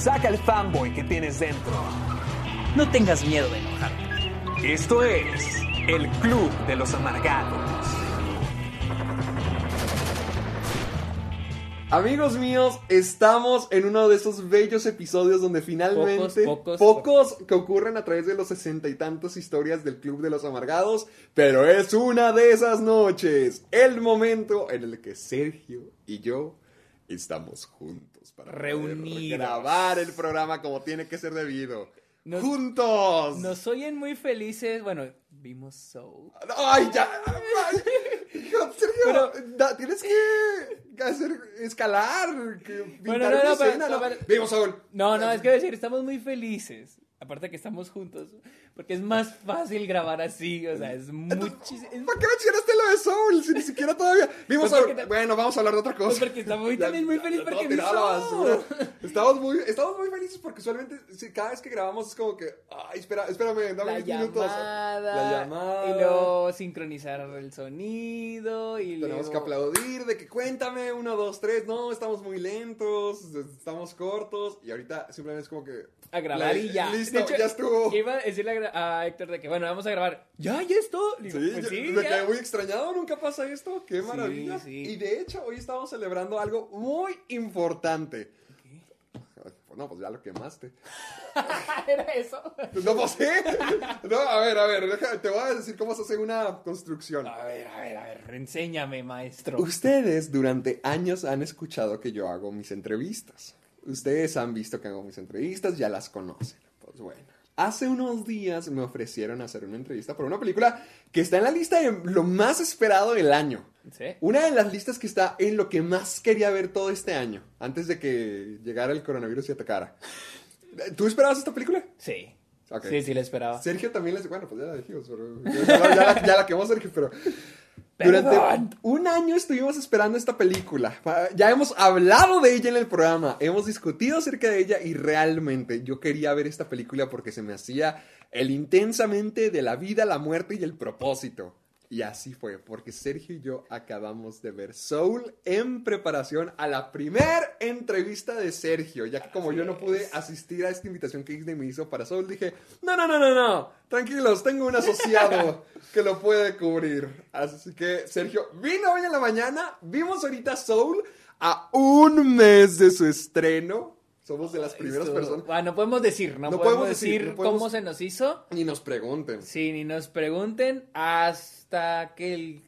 Saca el fanboy que tienes dentro. No tengas miedo de enojarte. Esto es el Club de los Amargados. Amigos míos, estamos en uno de esos bellos episodios donde finalmente Pocos, pocos, pocos que ocurren a través de los sesenta y tantos historias del Club de los Amargados, pero es una de esas noches, el momento en el que Sergio y yo estamos juntos para Reunidos. grabar el programa como tiene que ser debido. Nos- ¡Juntos! Nos oyen muy felices. Bueno, vimos Soul. ¡Ay, ya! Sergio, Pero- tienes que hacer escalar, que Bueno, no, no, escena, Vimos Saúl. No, no, es que decir, estamos muy felices. Aparte que estamos juntos. Porque es más fácil grabar así. O sea, es muchísimo. ¿Para qué mencionaste lo de Soul? Si ni siquiera todavía. Vimos Pues te- Bueno, vamos a hablar de otra cosa. Pues porque estamos muy- también muy feliz porque vi a la Soul. Estamos muy, estamos muy felices porque usualmente sí, cada vez que grabamos es como que. Ay, espera, espérame, dame La 10 minutos. La llamada. Y luego sincronizar el sonido. Y Tenemos luego... que aplaudir de que cuéntame, uno, dos, tres, no, estamos muy lentos, estamos cortos, y ahorita simplemente es como que... A grabar la- y ya. Listo, hecho, ya estuvo. Iba a decirle a, Héctor de que, bueno, vamos a grabar. ¿Ya? ¿Ya esto? Sí, pues yo- sí, me ya. quedé muy extrañado, nunca pasa esto, qué maravilla. sí. Y de hecho, hoy estamos celebrando algo muy importante. No, pues ya lo quemaste. Era eso. No, pues sí. No, a ver, a ver, te voy a decir cómo se hace una construcción. A ver, a ver, a ver, enséñame, maestro. Ustedes durante años han escuchado que yo hago mis entrevistas. Ustedes han visto que hago mis entrevistas, ya las conocen. Pues bueno. Hace unos días me ofrecieron hacer una entrevista por una película que está en la lista de lo más esperado del año. ¿Sí? Una de las listas que está en lo que más quería ver todo este año, antes de que llegara el coronavirus y atacara. ¿Tú esperabas esta película? Sí. Sí, sí, le esperaba. Sergio también les... Bueno, pues ya la dijimos, pero... Ya, la- ya la, ya la quemó Sergio, pero... Durante Perdón. un año estuvimos esperando esta película. Pa- Ya hemos hablado de ella en el programa, hemos discutido acerca de ella y realmente yo quería ver esta película porque se me hacía el intensamente de la vida, la muerte y el propósito. Y así fue, porque Sergio y yo acabamos de ver Soul en preparación a la primer entrevista de Sergio, ya que como yo no pude asistir a esta invitación que Disney me hizo para Soul, dije, no, no, no, no, no, tranquilos, tengo un asociado que lo puede cubrir. Así que Sergio vino hoy en la mañana, vimos ahorita Soul a un mes de su estreno. Somos de las primeras Esto- personas. Bueno, no podemos decir, no, No podemos, podemos decir, no podemos- cómo se nos hizo. Ni nos pregunten. Sí, ni nos pregunten hasta que el...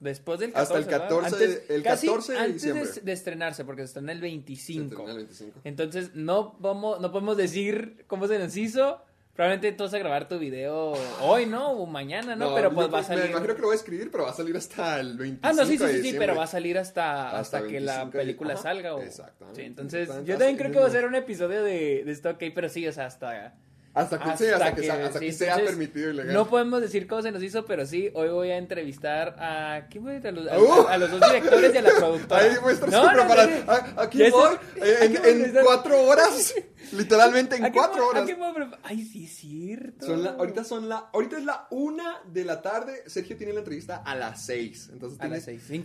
Después del 14, Hasta el ¿verdad? 14 Antes- el casi 14 de antes diciembre. de, estrenarse, porque se estrena el Se 25. estrena el 25. Entonces, no, vamos, no podemos decir cómo se nos hizo. Probablemente vas a grabar tu video hoy, ¿no? O mañana, ¿no? pero pues va a salir... Me imagino que lo voy a escribir, pero va a salir hasta el 25 Ah, no, sí, sí, sí, sí, pero va a salir hasta, hasta, Hasta que la 25 de- película salga. O... exactamente. Sí, entonces, Entonces, yo también creo que va a ser un episodio de, de esto, ok, pero sí, o sea, hasta... Hasta que, sí, hasta que, sea- hasta sí, que sea entonces, permitido y legal. No podemos decir cómo se nos hizo, pero sí, hoy voy a entrevistar a... ¿Quién voy a, a los, a- Uh. a los dos directores y a la productora. Ahí estar No, no, sí, sí. Ah, Aquí Ya voy, estoy- en, en estar- cuatro horas. Literalmente en ¿A qué cuatro horas. qué Ay, sí, es cierto. Son la, ahorita son la, ahorita es la una de la tarde. Sergio tiene la entrevista a las seis. Entonces A las seis, cin-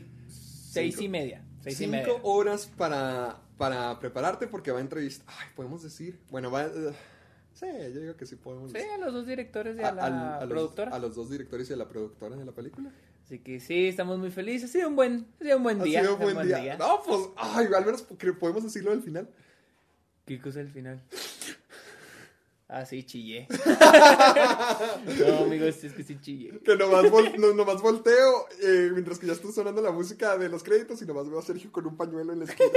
seis y media. Seis y cinco media. horas para, para prepararte porque va a entrevistar. Ay, podemos decir. Bueno, va. eh, sí, yo digo que sí podemos Sí, a los dos directores y A- a la al- a los- productora. a los dos directores y a la productora de la película. Así que sí, estamos muy felices. Ha sido un buen, ha sido un buen Ha día. sido un buen día. No, pues, ay, al menos podemos decirlo al final. ¿Qué cosa al final? Ah, sí, chillé. no, amigos, es que sí chillé. Que nomás, vol- no- nomás volteo eh, mientras que ya está sonando la música de los créditos y nomás veo a Sergio con un pañuelo en la esquina.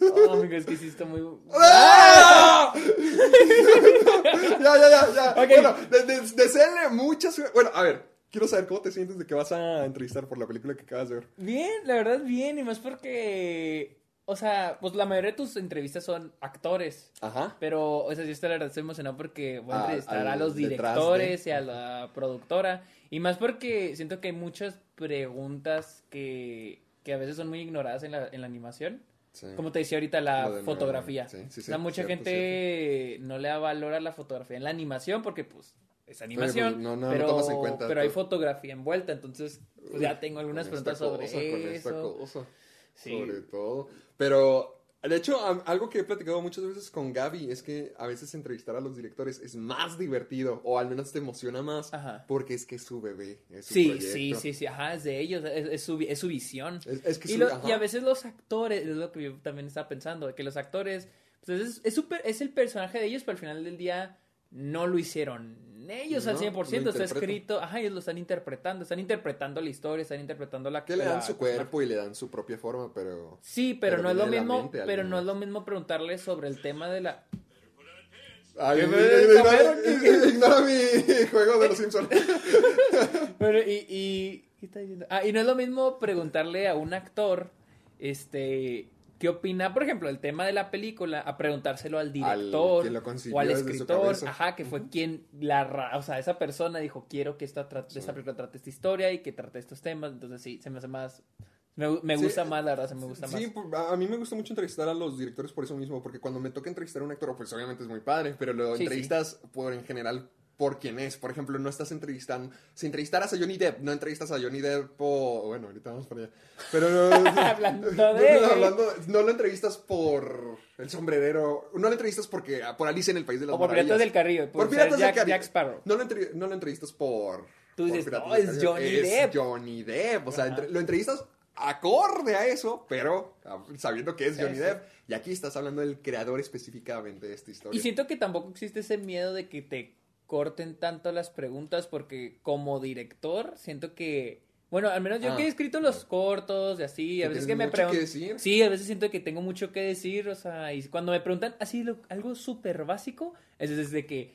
No, amigos, es que sí está muy... ¡Ah! ya, ya, ya, ya. Bueno, de- de- mucha suerte. Bueno, a ver, quiero saber cómo te sientes de que vas a entrevistar por la película que acabas de ver. Bien, la verdad, bien, y más porque... O sea, pues la mayoría de tus entrevistas son actores. Ajá. Pero, o sea, yo estoy, la verdad estoy emocionado porque voy a entrevistar a los directores de- y a la productora. Y más porque siento que hay muchas preguntas que, que a veces son muy ignoradas en la, en la animación. Sí. Como te decía ahorita, la de fotografía. sí, sí, o sea, sí, mucha cierto, gente no le da valor a la fotografía en la animación porque, pues, es animación. pues, no- no pero, en cuenta pero hay fotografía envuelta. Entonces, pues ya tengo algunas preguntas sobre cosa, con esta eso. cosa. Sí. Sobre todo. Pero, de hecho, algo que he platicado muchas veces con Gaby es que a veces entrevistar a los directores es más divertido, o al menos te emociona más, Ajá. porque es que es su bebé. Es su Sí, proyecto. sí, sí, sí, ajá, es de ellos, es, es su, es su visión. Es, que y, su- lo- y a veces los actores, es lo que yo también estaba pensando, que los actores, pues es, es, su per- es el personaje de ellos, pero al final del día no lo hicieron ellos al No, 100%, lo está escrito, ajá, ellos lo están interpretando, están interpretando la historia, están interpretando la Que le dan la- su cuerpo y le dan su propia forma, pero... Sí, pero, pero no es lo mismo, pero no es lo mismo preguntarle sobre el tema de la Ay, ¿Qué me- ignora, cabrón? ignora mi juego de los Simpsons. Pero, y, y, ¿qué está diciendo? Ah, y no es lo mismo preguntarle a un actor, este, qué opina, por ejemplo, el tema de la película, a preguntárselo al director concibió o al escritor, ajá, que fue quien la, o sea, esa persona dijo, quiero que esta, tra- esta película trate esta historia y que trate estos temas, entonces sí, se me hace más, me, gu- me Sí, gusta más, la verdad, se me gusta Sí, más. por- a mí me gusta mucho entrevistar a los directores por eso mismo, porque cuando me toca entrevistar a un actor, pues obviamente es muy padre, pero lo Sí, entrevistas por en general por quién es. Por ejemplo, no estás entrevistando, si entrevistaras a Johnny Depp, no entrevistas a Johnny Depp por, bueno, ahorita vamos para allá. Pero no, Hablando de- no, hablando- no lo entrevistas por el sombrerero, no lo entrevistas porque por Alicia en el País de las O por Maravillas. Piratas del Caribe, por, Por Piratas del Jack, Caribe. Jack Sparrow. No lo, no lo entrevistas por. Tú por dices, "No, del es Caribe". Johnny Es Depp. Johnny Depp. O sea, entre- lo entrevistas acorde a eso, pero ah, sabiendo que es Johnny. Depp. Y aquí estás hablando del creador específicamente de esta historia. Y siento que tampoco existe ese miedo de que te corten tanto las preguntas porque como director siento que bueno, al menos yo Ah. que he escrito los cortos y así, a veces que me preguntan. Sí, a veces siento que tengo mucho que decir, o sea, y cuando me preguntan así lo- algo súper básico, es desde que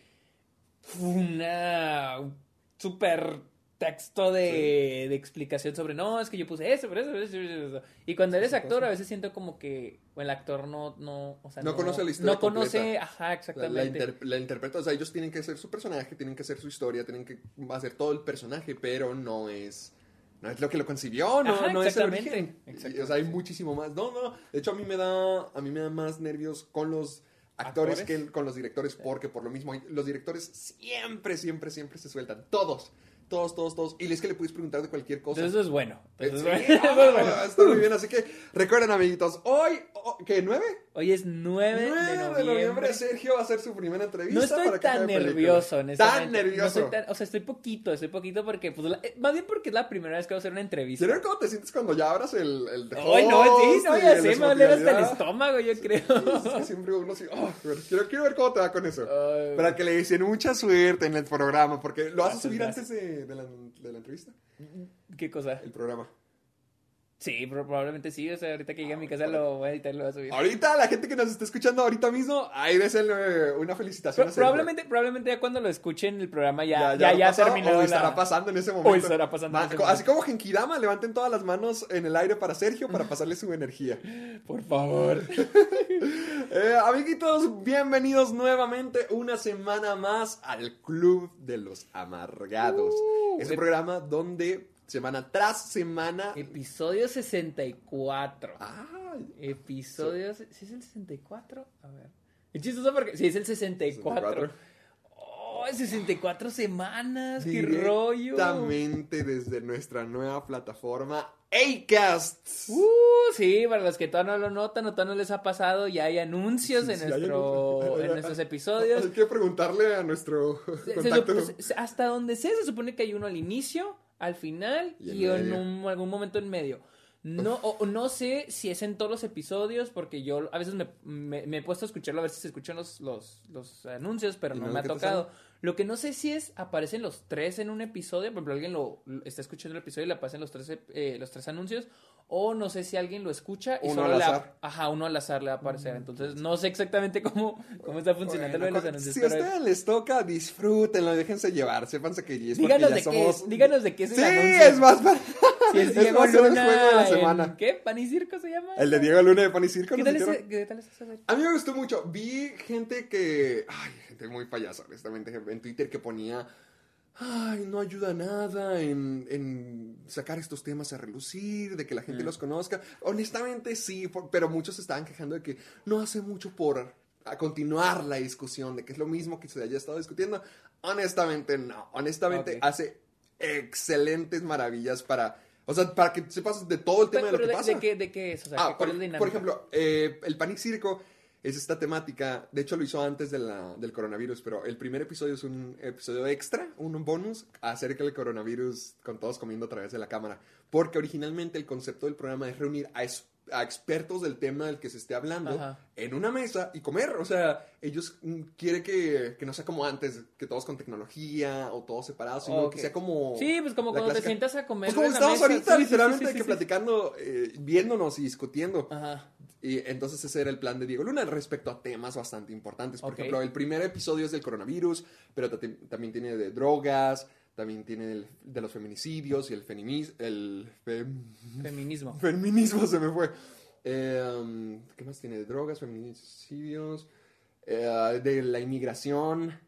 una un súper texto de, de explicación sobre no, es que yo puse eso, pero eso, eso, eso, eso". Y cuando eres actor, a veces siento como que o el actor no, no, o sea, No conoce la historia No conoce, completa. ajá, La, la, exactamente. inter- la interpreta, o sea, ellos tienen que ser su personaje, tienen que ser su historia, tienen que hacer todo el personaje, pero no es no es lo que lo concibió, no, Ajá, no es el origen. Exactamente. O sea, hay muchísimo más. No, no, de hecho a mí me da a mí me da más nervios con los actores, ¿Actores? que con los directores porque por lo mismo los directores siempre siempre siempre se sueltan, todos. Todos, todos, todos. Y es que le puedes preguntar de cualquier cosa. Eso es bueno. Eh, sí, eso es bueno. ah, está muy bien. Así que recuerden, amiguitos, hoy, oh, ¿qué? ¿Nueve? Hoy es 9, 9 de noviembre. Sergio va a hacer su primera entrevista. No estoy para tan nervioso. Tan nervioso. No soy tan- o sea, estoy poquito, estoy poquito porque, pues, la- eh, más bien porque es la primera vez que voy a hacer una entrevista. Quiero ver cómo te sientes cuando ya abras el, el Ay, no, sí, no, ya sé, me va a doler hasta el estómago, yo creo. Es que siempre uno así, oh, quiero, quiero ver cómo te va con eso. Ay. Para que le dicen mucha suerte en el programa, porque lo vas a subir antes de, de la, de la entrevista, ¿Qué cosa? el programa. Sí, pro- probablemente sí, o sea, ahorita que llegue a mi casa lo voy a editar y lo voy a subir. Ahorita, la gente que nos está escuchando ahorita mismo, ahí désenle una felicitación Pro- a probablemente, probablemente ya cuando lo escuchen el programa ya, Ya, ya, terminado o la- estará pasando en ese momento. O estará pasando en ese Ma- momento. Así como Genkidama, levanten todas las manos en el aire para Sergio para pasarle su energía. Por favor. Eh, amiguitos, bienvenidos nuevamente una semana más al Club de los Amargados. Uh, es un programa donde semana tras semana... Episodio 64. Ay, Episodio... ¿Sí es el 64? A ver. Es chistoso porque... Sí, es el 64. 64. ¡Oh, 64 semanas! ¡Qué rollo! Directamente desde nuestra nueva plataforma Acast. Uh, sí, para los que todavía no lo notan o todavía no les ha pasado, ya hay anuncios Sí, en, sí, hay nuestro, en nuestros episodios. Hay que preguntarle a nuestro contacto. se- hasta donde sé, se supone que hay uno al inicio, al final Y y, en un- algún momento en medio. No, o- no sé si es en todos los episodios, porque yo a veces me, me- me he puesto a escucharlo a ver si se escuchan los, los, los anuncios, pero ¿Y no no me ha tocado. Lo que no sé si es, aparecen los tres en un episodio, por ejemplo, alguien lo, lo- está escuchando el episodio y le aparecen los tres, eh, los tres anuncios, o no sé si alguien lo escucha y Uno solo al le azar. ap- Ajá, uno al azar le va a aparecer. Entonces, no sé exactamente cómo, cómo está funcionando Bueno, lo de los anuncios. si a ustedes les toca, disfrútenlo, déjense llevar, sépanse que es díganos ya de, somos... qué es, díganos de qué es el Sí, anuncio. es más, para- Si es es Diego el Luna juego de la en- semana. ¿Qué? ¿Pan y Circo se llama? El de Diego Luna de Pan y Circo. ¿Qué ¿no tal, es, es serie? A mí me gustó mucho. Vi gente que. Ay, gente muy payasa, honestamente. En Twitter que ponía. Ay, no ayuda nada en, en sacar estos temas a relucir, de que la gente Mm. los conozca. Honestamente, sí, por- pero muchos estaban quejando de que no hace mucho por a continuar la discusión, de que es lo mismo que se haya estado discutiendo. Honestamente, no. Honestamente, hace excelentes maravillas para. O sea, para que sepas de todo el tema de lo Pero que de, pasa. de qué, ¿De qué es? O sea, Ah, ¿cuál por, es por ejemplo, eh, el Panic Circo es esta temática. De hecho, lo hizo antes de la- del coronavirus, pero el primer episodio es un episodio extra, un bonus, acerca del coronavirus con todos comiendo a través de la cámara. Porque originalmente el concepto del programa es reunir a, es- a expertos del tema del que se esté hablando Ajá. en una mesa y comer. O sea, ellos mm, quieren que, que no sea como antes, que todos con tecnología o todos separados, sino que sea como. Sí, pues como cuando te sientas a comer. Pues como estamos ahorita, Sí, literalmente, sí, sí, que platicando, eh, viéndonos y discutiendo. Ajá. Y entonces ese era el plan de Diego Luna respecto a temas bastante importantes. Por ejemplo, el primer episodio es del coronavirus, pero ta- también tiene de drogas, también tiene el- de los feminicidios y el feminis el fem- Feminismo. feminismo se me fue. Eh, um, ¿Qué más tiene? De drogas, feminicidios, eh, de la inmigración.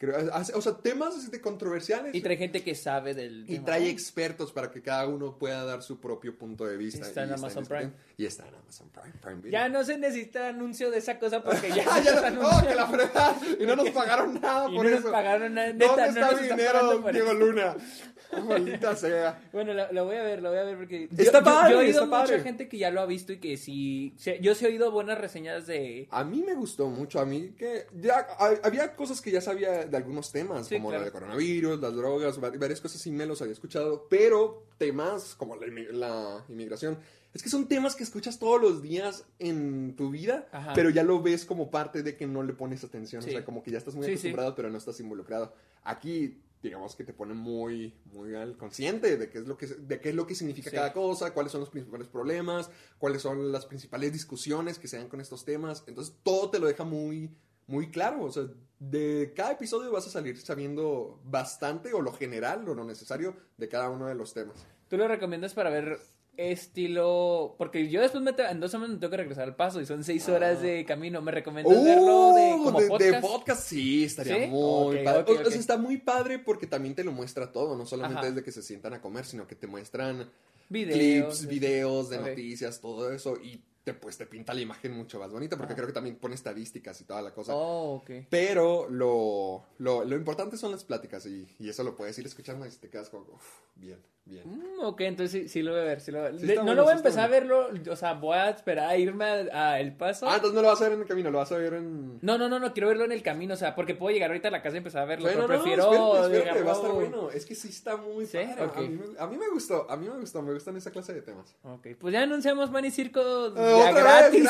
Creo, hace- o sea, temas así de controversiales. Y trae gente que sabe del Y trae expertos para que cada uno pueda dar su propio punto de vista. Está en Amazon discutiendo. Y está en Amazon Prime. Prime Video. Ya no se necesita anuncio de esa cosa porque ya, Ah, ya no, no, anunciando. que la fregada. Y no nos pagaron nada Y por no eso. nos pagaron nada. ¿Dónde Neta, no está nos mi dinero, Diego. Luna? Oh, maldita sea. Bueno, lo, lo voy a ver, lo voy a ver porque... Está yo, padre, Yo, he oído mucha padre. gente que ya lo ha visto y que sí... Yo sí he oído buenas reseñas de... A mí me gustó mucho, a mí que ya ha- había cosas que ya sabía de algunos temas, Sí, como claro. de coronavirus, las drogas, va- varias cosas sí me los había escuchado, pero temas como la, la inmigración, es que son temas que escuchas todos los días en tu vida, Ajá. pero ya lo ves como parte de que no le pones atención, Sí. o sea, como que ya estás muy Sí, sí. acostumbrado, pero no estás involucrado. Aquí digamos que te pone muy muy al consciente de qué es lo que de qué es lo que significa Sí. cada cosa, cuáles son los principales problemas, cuáles son las principales discusiones que se dan con estos temas. Entonces, todo te lo deja muy, muy claro. O sea, de cada episodio vas a salir sabiendo bastante o lo general o lo necesario de cada uno de los temas. ¿Tú lo recomiendas para ver estilo...? Porque yo después me en dos semanas me tengo que regresar al paso y son seis horas de camino. ¿Me recomiendas verlo de como Uh, de, podcast? de podcast sí, estaría ¿Sí? muy Ok, padre. ok, O- o sea, ok. está muy padre porque también te lo muestra todo, no solamente Ajá. desde que se sientan a comer, sino que te muestran Videos. clips, videos de noticias, todo eso y te pues te pinta la imagen mucho más bonita porque creo que también pone estadísticas y toda la cosa. Oh, ok. Pero lo, lo, lo importante son las pláticas y, y eso lo puedes ir escuchando y te quedas como, "Uf, bien, bien. Mm, ok, entonces sí, sí lo voy a ver. Sí lo voy a ver. Sí no bueno, lo voy a empezar a verlo, o sea, voy a esperar a irme a, a El Paso. Ah, entonces no lo vas a ver en el camino, lo vas a ver en... No, no, no, no, quiero verlo en el camino, o sea, porque puedo llegar ahorita a la casa y empezar a verlo, Bueno, pero no, prefiero espérate, espérate, va a estar bueno. Es que sí está muy ¿Sí? padre. A, mí, me- a mí me gustó, a mí me gustó, me gustan esa clase de temas. Ok, pues ya anunciamos Man y Circo Eh, ya otra gratis. vez,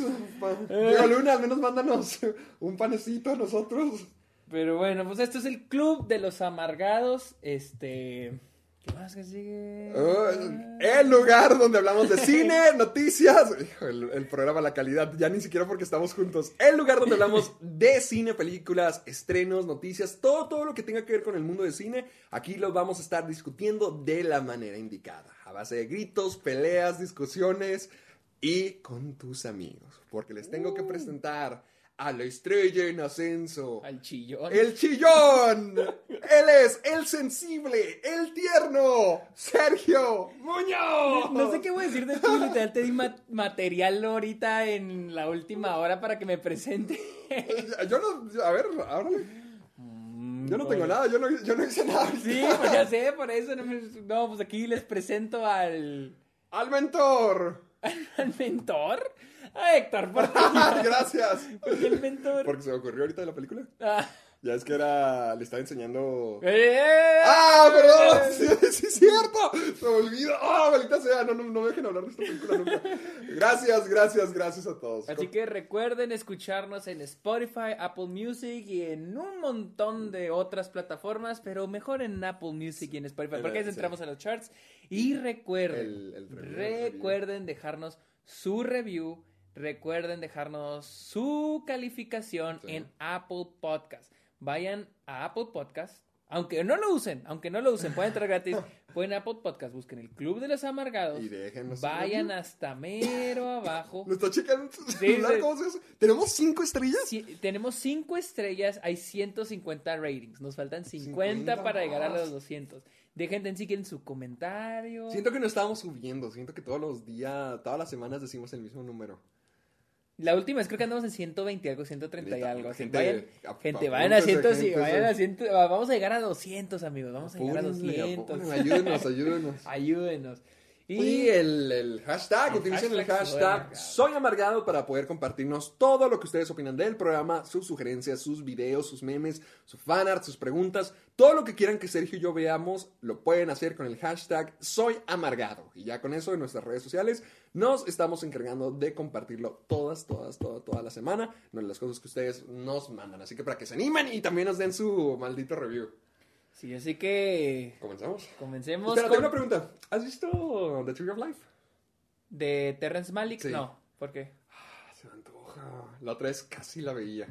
gratis. Diego Luna, al menos mándanos un panecito a nosotros. Pero bueno, pues esto es el Club de los Amargados, este... ¿Qué más que sigue? Uh, el lugar donde hablamos de cine, noticias. El, el programa La Calidad, ya ni siquiera porque estamos juntos. El lugar donde hablamos de cine, películas, estrenos, noticias, todo, todo lo que tenga que ver con el mundo de cine. Aquí lo vamos a estar discutiendo de la manera indicada. A base de gritos, peleas, discusiones y con tus amigos. Porque les tengo que presentar a la estrella en ascenso. Al chillón. El chillón. Él es el sensible, el tierno, Sergio Muñoz. No sé qué voy a decir de ti, literal, te di ma- material ahorita en la última hora para que me presente. Yo no, a ver, ábrale. Yo no tengo nada, yo no, yo no hice nada. Sí, pues ya sé, por eso no, me- no, pues aquí les presento al, Al mentor. al mentor. A Héctor, ¿por qué, Gracias. por qué el mentor? Porque se me ocurrió ahorita de la película. Ah. Ya es que era, le estaba enseñando... ¡Eh! ¡Ah, perdón! Sí, sí, es cierto. Se me olvida. ¡Ah, maldita sea! No, no, no me dejen hablar de esta película nunca. Gracias, gracias, gracias a todos. Así que recuerden escucharnos en Spotify, Apple Music y en un montón de otras plataformas, pero mejor en Apple Music y en Spotify, porque ahí Sí. entramos en los charts. Y recuerden, El- el review, el recuerden dejarnos su review, recuerden dejarnos su calificación Sí. en Apple Podcast. Vayan a Apple Podcast. Aunque no lo usen, aunque no lo usen, pueden entrar gratis. Pueden Apple Podcast, busquen el Club de los Amargados. Y déjenos Vayan hasta mero abajo. ¿Lo está checando. ¿Tenemos cinco estrellas? Sí, tenemos 5 estrellas, hay 150 ratings. Nos faltan 50, 50 para llegar a los 200. Dejen en si quieren su comentario. Siento que no estábamos subiendo. Siento que todos los días, todas las semanas decimos el mismo número. La última vez creo que andamos en 120 algo, 130 y algo. Gente, vayan, ap- gente, vayan a 100, apúntense, sí, gente, vayan a sí. 100. Vamos a llegar a 200, amigos. Vamos a llegar a Apúrenle, 200. apúrenle, Ayúdenos, ayúdenos. Ayúdenos. Y el, el hashtag, El utilicen el hashtag soy amargado. soy amargado para poder compartirnos todo lo que ustedes opinan del programa, sus sugerencias, sus videos, sus memes, su fanart, sus preguntas, todo lo que quieran que Sergio y yo veamos, lo pueden hacer con el hashtag soy amargado. Y ya con eso en nuestras redes sociales nos estamos encargando de compartirlo todas, todas, toda, toda la semana, las cosas que ustedes nos mandan. Así que para que se animen y también nos den su maldito review. Sí, así que Comenzamos. comencemos Espera, con- tengo una pregunta. ¿Has visto The Tree of Life? de Terrence Malick. Sí. No, ¿por qué? Ah, Se me antoja. La otra vez casi la veía.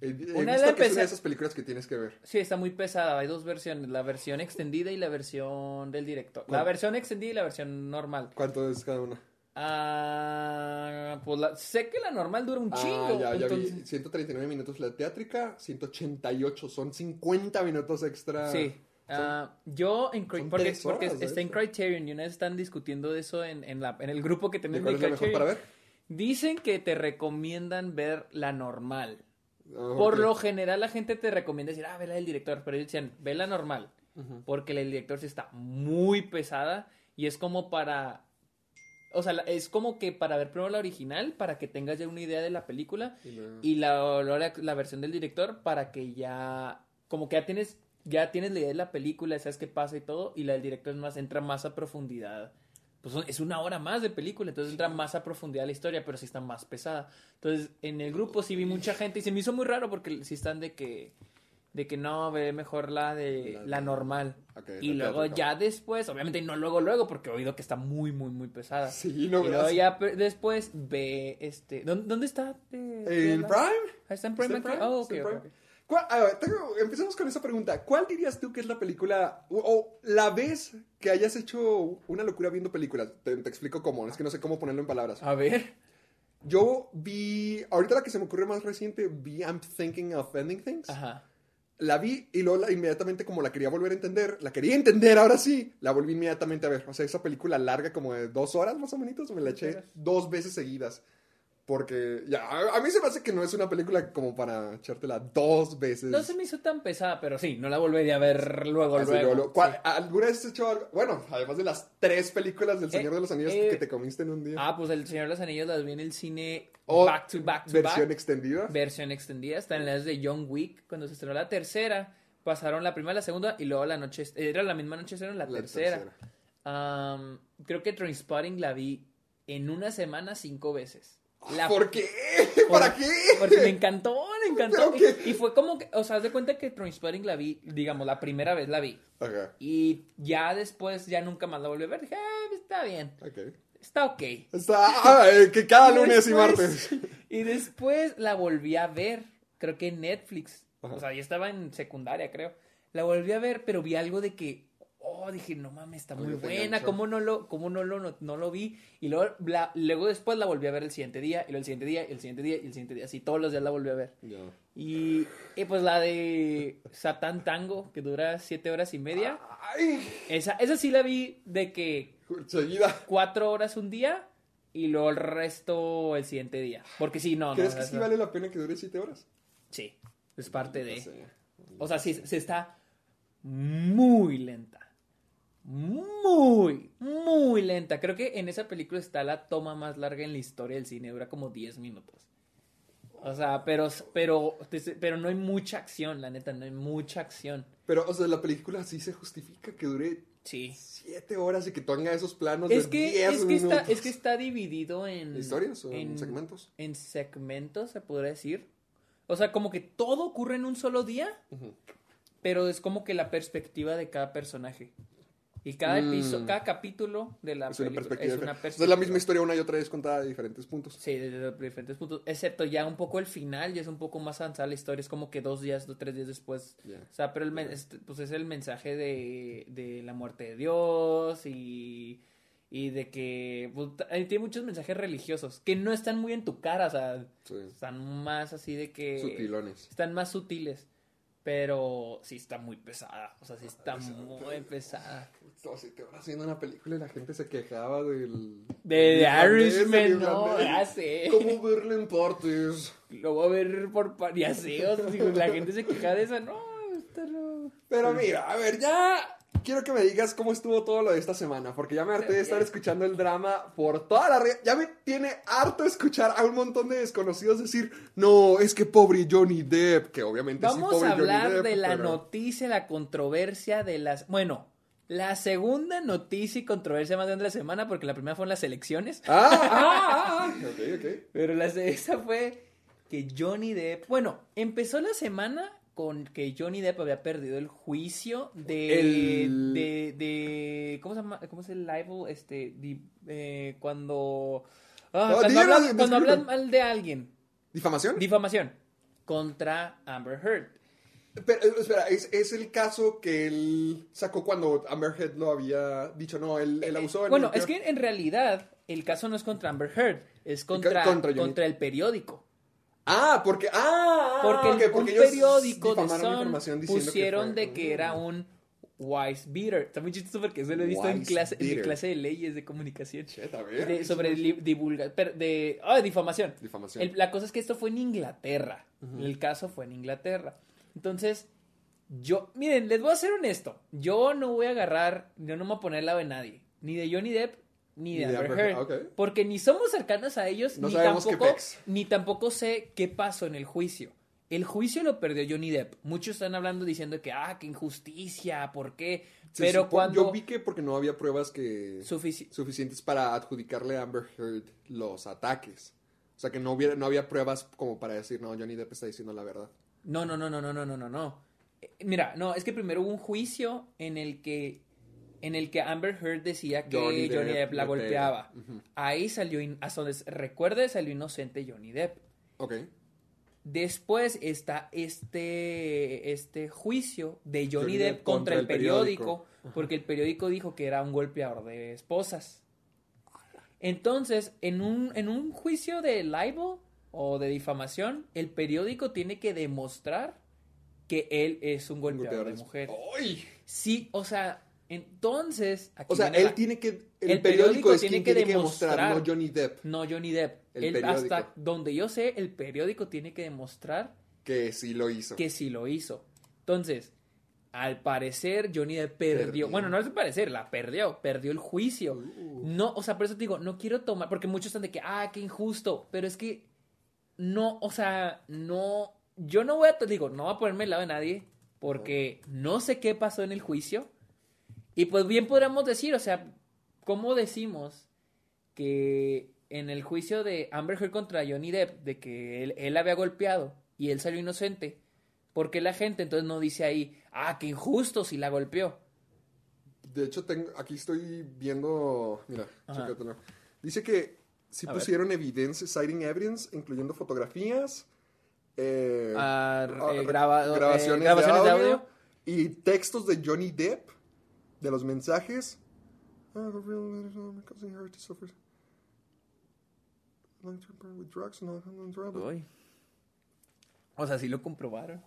He, he Una visto vez que es una de esas películas que tienes que ver. Sí, está muy pesada. Hay dos versiones, la versión extendida y la versión del director. La ¿Cuál? versión extendida y la versión normal. ¿Cuánto es cada una? Ah, pues la- sé que la normal dura un chingo. Ah, ya, ya entonces- vi. 139 minutos la teátrica, 188. Son 50 minutos extra. Sí. Ah, yo en porque, porque está en. Criterion y una vez están discutiendo eso en, en la, en el grupo que ¿De tenemos de Criterion. para ver? Dicen que te recomiendan ver la normal. Por lo general la gente te recomienda decir, ah, ve la del director, pero ellos decían, ve la normal, Ujú. porque la del director sí está muy pesada y es como para, o sea, es como que para ver primero la original, para que tengas ya una idea de la película Y la, la, la versión del director para que ya, como que ya tienes, ya tienes la idea de la película, sabes qué pasa y todo, y la del director es más, entra más a profundidad. Pues es una hora más de película, entonces entra más a profundidad la historia, pero sí está más pesada. Entonces, en el grupo sí vi mucha gente y se me hizo muy raro porque sí están de que, de que no, ve mejor la de La- la normal. Y luego ya después, obviamente no luego, luego, porque he oído que está muy, muy, muy pesada. Sí, no y luego ya después ve, este, ¿dónde, dónde está? ¿En la- Prime? Ah, ¿Está en Prime ¿Está en? Prime? Oh, ¿Está en Prime? ok. ¿Cuál- a ver, tengo- empecemos con esa pregunta. ¿Cuál dirías tú que es la película o, o la vez que hayas hecho una locura viendo películas? Te, te explico cómo, es que no sé cómo ponerlo en palabras. A ver. Yo vi, ahorita la que se me ocurre más reciente, vi I'm Thinking of Ending Things. Ajá. La vi y luego la- inmediatamente como la quería volver a entender, la quería entender ahora sí, la volví inmediatamente a ver. O sea, esa película larga como de dos horas más o menos, me la eché dos veces seguidas. Porque ya, a, mí se me hace que no es una película como para echártela dos veces. No se me hizo tan pesada, pero sí, no la volvería a ver luego, Así, luego. luego. ¿Cuál- sí. ¿Alguna vez has hecho algo? Bueno, además de las tres películas del Señor Eh, de los Anillos eh, que te comiste en un día. Ah, pues El Señor de los Anillos las vi en el cine back to back to versión back. extendida. versión extendida. Está en las de John Wick. Cuando se estrenó la tercera, pasaron la primera, la segunda y luego la noche. Era la misma noche, era la, La tercera. tercera. Am, creo que Trainspotting la vi en una semana cinco veces. La- ¿Por qué? por- ¿Para qué? Porque me encantó, me encantó. Y, y fue como que, o sea, haz de cuenta que Trainspotting la vi, digamos, la primera vez la vi. Ajá, Y ya después, ya nunca más la volví a ver. Dije, ah, está bien, ok. está ok. Está, ah, eh, que cada Y lunes y martes. Y después la volví a ver, creo que en Netflix. Ajá. O sea, yo estaba en secundaria, creo. La volví a ver, pero vi algo de que, oh, dije, no mames, está muy buena. ¿cómo no lo, cómo no lo, no, no lo vi? Y luego, la- luego después la volví a ver el siguiente día, y luego el siguiente día, y el siguiente día, y el siguiente día. Así todos los días la volví a ver. Y, y pues la de Satán Tango, que dura siete horas y media. Ay, Esa, esa sí la vi de que seguida. cuatro horas un día y luego el resto el siguiente día. Porque sí, no, no. ¿Crees que sí vale la pena que dure siete horas? Sí, es parte No de... O sea, sí, se está muy lenta. Muy, muy lenta. Creo que en esa película está la toma más larga en la historia del cine. Dura como 10 minutos. O sea, pero, pero, pero no hay mucha acción, la neta, no hay mucha acción. Pero, o sea, la película sí se justifica que dure Sí. Siete horas y que tenga esos planos Es de que, 10 es, que está, minutos. es que está dividido en... ¿Historias o en segmentos? En segmentos, se podría decir. O sea, como que todo ocurre en un solo día, pero es como que la perspectiva de cada personaje. Y cada, Mm. episodio, cada capítulo de la Es una perspectiva. es una la misma historia una y otra vez contada de diferentes puntos. Sí, desde diferentes puntos. Excepto ya un poco el final, ya es un poco más avanzada la historia. Es como que dos días, dos, tres días después. O sea, pero el, men- este, pues es el mensaje de, de la muerte de Dios y, y de que pues, eh, tiene muchos mensajes religiosos que no están muy en tu cara, o sea, Sí. están más así de que... Sutilones. Están más sutiles, pero sí está muy pesada, o sea, sí está muy pesada. No, si te van haciendo una película y la gente se quejaba del. De Irishman, no, ya sé. ¿Cómo verlo en partes? Lo voy a ver por... Ya sé, o sea, la gente se queja de esa, no, esta no... Pero mira, a ver, ya quiero que me digas cómo estuvo todo lo de esta semana, porque ya me harté de estar escuchando el drama por toda la red. Ya me tiene harto escuchar a un montón de desconocidos decir, no, es que pobre Johnny Depp, que obviamente sí, Vamos pobre a Johnny hablar Depp, de la pero- noticia, la controversia de las... Bueno, la segunda noticia y controversia más grande de la semana, porque la primera fueron las elecciones. Ah, ah, ah, ah. Ok, ok. Pero la, esa fue que Johnny Depp... Bueno, empezó la semana con que Johnny Depp había perdido el juicio de... El- De, de- ¿Cómo se llama? ¿Cómo es el libel? Este... eh, cuando... ah, Oh, cuando hablan, cuando describe. hablan mal de alguien. ¿Difamación? Difamación. Contra Amber Heard. Pero, eh, espera, ¿es, es el caso que él sacó cuando Amber Heard lo había dicho, no, él, él abusó. él Bueno, es que en realidad el caso no es contra Amber Heard, es contra, contra el periódico. Ah, porque, ah, Porque, ok, el- porque un periódico de Sun pusieron que de que era un wise beater. Está muy chistoso porque eso lo he visto en clase, en mi clase de leyes de comunicación. Shit, a ver. De- sobre divulgar, de, ah, difamación. Difamación. El- la cosa es que esto fue en Inglaterra. El caso fue en Inglaterra. Entonces, yo, miren, les voy a ser honesto. Yo no voy a agarrar, yo no me voy a poner al lado de nadie. Ni de Johnny Depp, ni de Amber Amber Heard. Porque ni somos cercanos a ellos, No ni, tampoco, ni tampoco sé qué pasó en el juicio. El juicio lo perdió Johnny Depp. Muchos están hablando diciendo que, ah, qué injusticia, ¿por qué? Se Pero supo- cuando... Yo vi que porque no había pruebas que Sufici- suficientes para adjudicarle a Amber Heard los ataques. O sea, que no, hubiera, no había pruebas como para decir, no, Johnny Depp está diciendo la verdad. No, no, no, no, no, no, no, no, no. Eh, Mira, no, es que primero hubo un juicio en el que en el que Amber Heard decía que Johnny Johnny, Depp Depp, la golpeaba. Ahí salió, hasta donde recuerde, salió inocente Johnny Depp. Ok. Después está este, este juicio de Johnny, Johnny Depp Depp contra, contra el periódico, porque el periódico dijo que era un golpeador de esposas. Entonces, en un, en un juicio de libel o de difamación, el periódico tiene que demostrar que él es un golpeador, de mujeres. ¡Ay! Sí, o sea, entonces... aquí O sea, él tiene que. El, El periódico, periódico es tiene quien que tiene que demostrar, no Johnny Depp, No, Johnny Depp. El Él, periódico. hasta donde yo sé, el periódico tiene que demostrar que sí lo hizo. que sí lo hizo. Entonces, al parecer, Johnny Depp perdió. Perdió. Bueno, no es al parecer, la perdió. Perdió el juicio. Uh. No, o sea, por eso te digo, no quiero tomar. Porque muchos están de que, ah, qué injusto. Pero es que, no, o sea, no. Yo no voy a, te digo, no voy a ponerme al lado de nadie. Porque no sé qué pasó en el juicio. Y pues bien podríamos decir, o sea, ¿cómo decimos que en el juicio de Amber Heard contra Johnny Depp, de que él, él había golpeado y él salió inocente, ¿por qué la gente entonces no dice ahí, ah, qué injusto si la golpeó? De hecho, tengo, aquí estoy viendo. Mira, chécatelo. Dice que sí A ver. pusieron evidencia, citing evidence, incluyendo fotografías, eh, Ah, ah, eh, eh, grabaciones, de, audio. y textos de Johnny Depp, de los mensajes. Ah. O sea, sí lo comprobaron.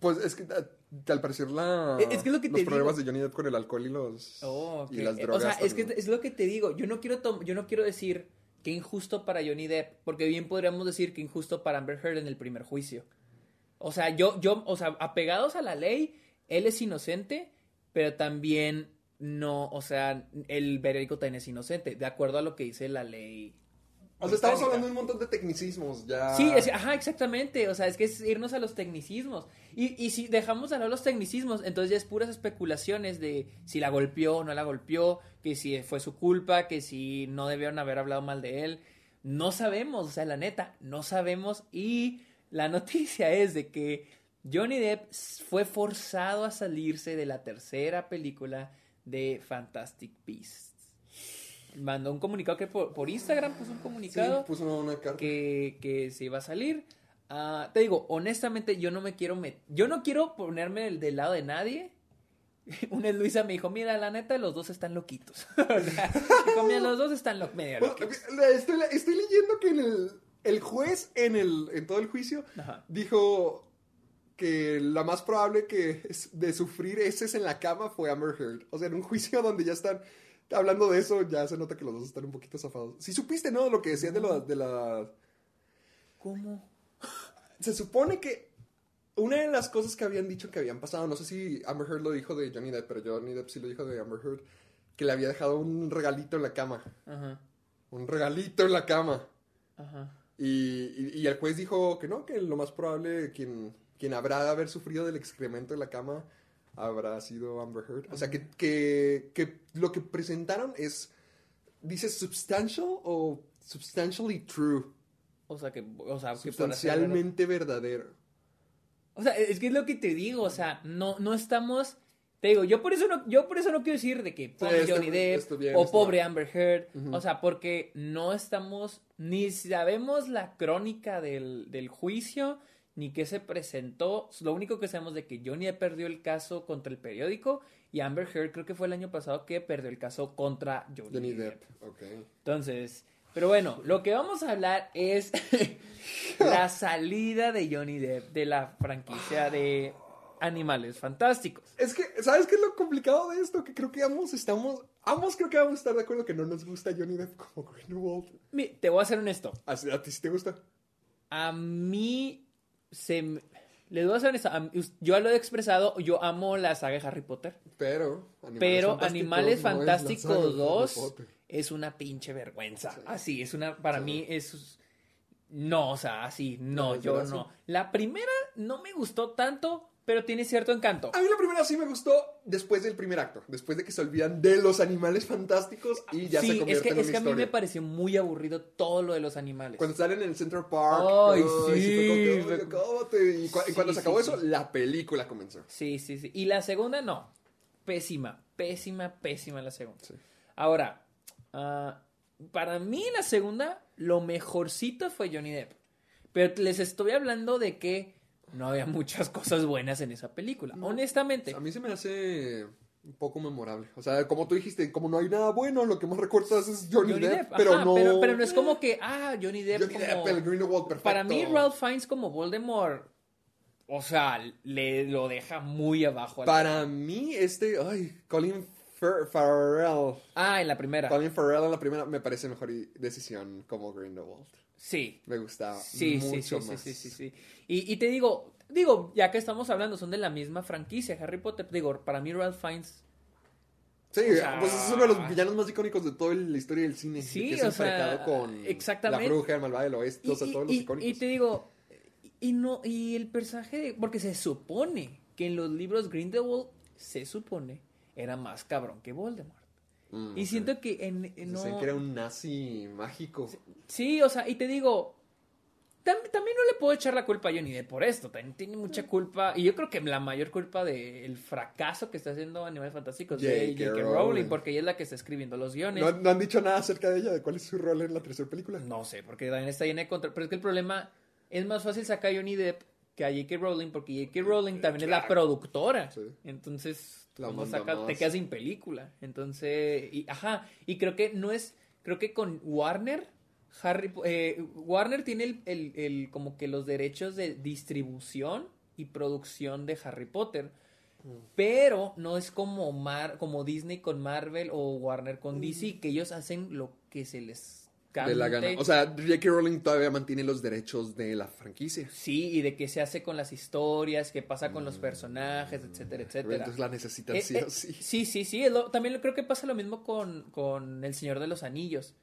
Pues es que a- al parecer la, Es- es que es lo que los te problemas digo. de Johnny Depp con el alcohol y los Oh, y las Eh, drogas. O sea, es que es lo que te digo. Yo no quiero yo no quiero decir que injusto para Johnny Depp, porque bien podríamos decir que injusto para Amber Heard en el primer juicio. O sea, yo, yo, o sea, apegados a la ley, él es inocente, pero también no, o sea, el periódico también es inocente, de acuerdo a lo que dice la ley O sea, estamos hablando de un montón de tecnicismos ya. Sí, es- ajá, exactamente. O sea, es que es irnos a los tecnicismos. Y, y si dejamos de hablar los tecnicismos, entonces ya es puras especulaciones de si la golpeó o no la golpeó, que si fue su culpa, que si no debieron haber hablado mal de él. No sabemos, o sea, la neta, no sabemos. Y la noticia es de que Johnny Depp fue forzado a salirse de la tercera película de Fantastic Beasts. Mandó un comunicado que por, por Instagram puso un Sí, comunicado puso una carta. que, que se iba a salir. Ah, te digo, honestamente, yo no me quiero met- yo no quiero ponerme del, del lado de nadie. Una vez Luisa me dijo, mira, la neta, los dos están loquitos. dijo, mira, los dos están lo- medio Bueno, loquitos. estoy, estoy leyendo que en el, el juez en, el, en todo el juicio Ajá. dijo que la más probable que es- de sufrir heces en la cama fue Amber Heard. O sea, en un juicio donde ya están hablando de eso, ya se nota que los dos están un poquito zafados. Si supiste, ¿no? Lo que decían de la... De la... ¿Cómo? Se supone que una de las cosas que habían dicho que habían pasado, no sé si Amber Heard lo dijo de Johnny Depp, pero Johnny Depp sí lo dijo de Amber Heard, que le había dejado un regalito en la cama. Ajá, Un regalito en la cama. ajá. Y, y- y el juez dijo que no, que lo más probable quien, quien habrá de haber sufrido del excremento de la cama habrá sido Amber Heard. O sea, que, que, que lo que presentaron es, dice substantial o substantially true. O sea, que, o sea, que Sustancialmente verdadero. O sea, es que es lo que te digo, o sea, no, no estamos. Te digo, yo por eso no, yo por eso no quiero decir de que pobre Johnny Depp bien, o pobre bien. Amber Heard. O sea, porque no estamos, ni sabemos la crónica del, del juicio, ni qué se presentó. Lo único que sabemos de que Johnny Depp perdió el caso contra el periódico y Amber Heard creo que fue el año pasado que perdió el caso contra Johnny, Johnny Depp. Depp. Ok. Entonces, pero bueno, lo que vamos a hablar es la salida de Johnny Depp de la franquicia de Animales Fantásticos. Es que, ¿sabes qué es lo complicado de esto? Que creo que ambos estamos, ambos creo que vamos a estar de acuerdo que no nos gusta Johnny Depp como Grindelwald. Mi- Te voy a ser honesto. ¿A, a ti sí te gusta? A mí se Les voy a a mí- Yo lo he expresado. Yo amo la saga de Harry Potter. Pero Animales Pero Fantásticos Animales no es Fantásticos de Harry 2 Potter. es una pinche vergüenza. Así, es una. Para Sí. mí es. No, o sea, así, no, No, yo no. La primera no me gustó tanto, pero tiene cierto encanto. A mí la primera sí me gustó después del primer acto, después de que se olvidan de los animales fantásticos y ya se sí, es que, en es que a mí me pareció muy aburrido todo lo de los animales. Cuando salen en el Central Park. Ay, sí, Y, cu- y Sí, cuando se acabó sí. eso, la película comenzó. Sí, sí, sí. Y la segunda no. Pésima, pésima, pésima la segunda. Sí. Ahora, ah, para mí la segunda, lo mejorcito fue Johnny Depp. Pero les estoy hablando de que no había muchas cosas buenas en esa película. Honestamente. A mí se me hace un poco memorable. O sea, como tú dijiste, como no hay nada bueno, lo que más recuerdas es Johnny, Johnny Depp, Depp, pero ajá, no... pero, pero no es como que, ah, Johnny Depp Johnny como... Depp, el Grindelwald perfecto. Para mí, Ralph Fiennes como Voldemort, o sea, le lo deja muy abajo. Para mí, este... Ay, Colin Farrell. Ah, en la primera. Colin Farrell en la primera me parece mejor decisión como Grindelwald. Sí. Me gusta Sí, sí, mucho sí, sí, más. sí, sí, sí. Y, y te digo, digo, ya que estamos hablando, son de la misma franquicia, Harry Potter. Digo, para mí Ralph Fiennes, Sí, O sea, pues es uno de los villanos más icónicos de toda la historia del cine. Sí, que es o sea, con exactamente. la bruja, el malvado del oeste, y, o sea, y- todos los y- icónicos. y te digo, y no, y el personaje, de- porque se supone que en los libros Grindelwald se supone era más cabrón que Voldemort. Mm, Y siento que en, en no, que era un nazi mágico. Sí, o sea, y te digo, tam- también no le puedo echar la culpa a Johnny Depp por esto. También tiene mucha culpa. Y yo creo que la mayor culpa del fracaso que está haciendo Animales Fantásticos de J.K. Rowling. Porque ella es la que está escribiendo los guiones. No, no han dicho nada acerca de ella, de cuál es su rol en la tercera película. No sé, porque también está llena de contra. Pero es que el problema es más fácil sacar a Johnny Depp que a J.K. Rowling, porque J.K. Rowling también es la productora. Sí. Entonces, La ¿cómo manda sacas- más. te quedas sin película. Entonces, y, ajá. Y creo que no es. Creo que con Warner. Harry, eh, Warner tiene el, el- el- como que los derechos de distribución y producción de Harry Potter. Mm. Pero no es como, Mar, como Disney con Marvel o Warner con Mm. DC, que ellos hacen lo que se les. De la gana. O sea, J.K. Rowling todavía mantiene los derechos de la franquicia. Sí, y de qué se hace con las historias, qué pasa con los personajes, etcétera, etcétera. Entonces la necesitan Eh, sí eh, o sí. sí, sí, sí, lo- también creo que pasa lo mismo con, con El Señor de los Anillos.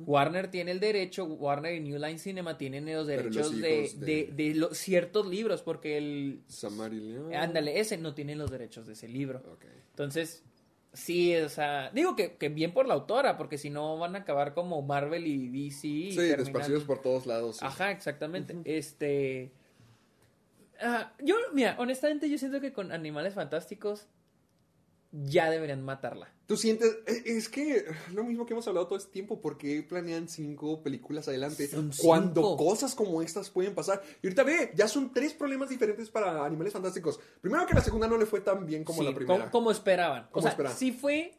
Warner tiene el derecho, Warner y New Line Cinema tienen los derechos los de, de... de- de los ciertos libros, porque el... Samarillion. Ándale, ese no tiene los derechos de ese libro. Entonces, sí, o sea, digo que, que bien por la autora, porque si no van a acabar como Marvel y DC. y Sí, desparcidos por todos lados. sí. Ajá, exactamente. Este. ah, yo, mira, honestamente, yo siento que con Animales Fantásticos ya deberían matarla. Tú sientes, es es que lo mismo que hemos hablado todo este tiempo, ¿por qué planean cinco películas adelante? Son Cuando cinco. cosas como estas pueden pasar. Y ahorita ve, ya son tres problemas diferentes para Animales Fantásticos. Primero que la segunda no le fue tan bien como Sí, la primera. Como, como esperaban. Como o sea, esperaban. sí fue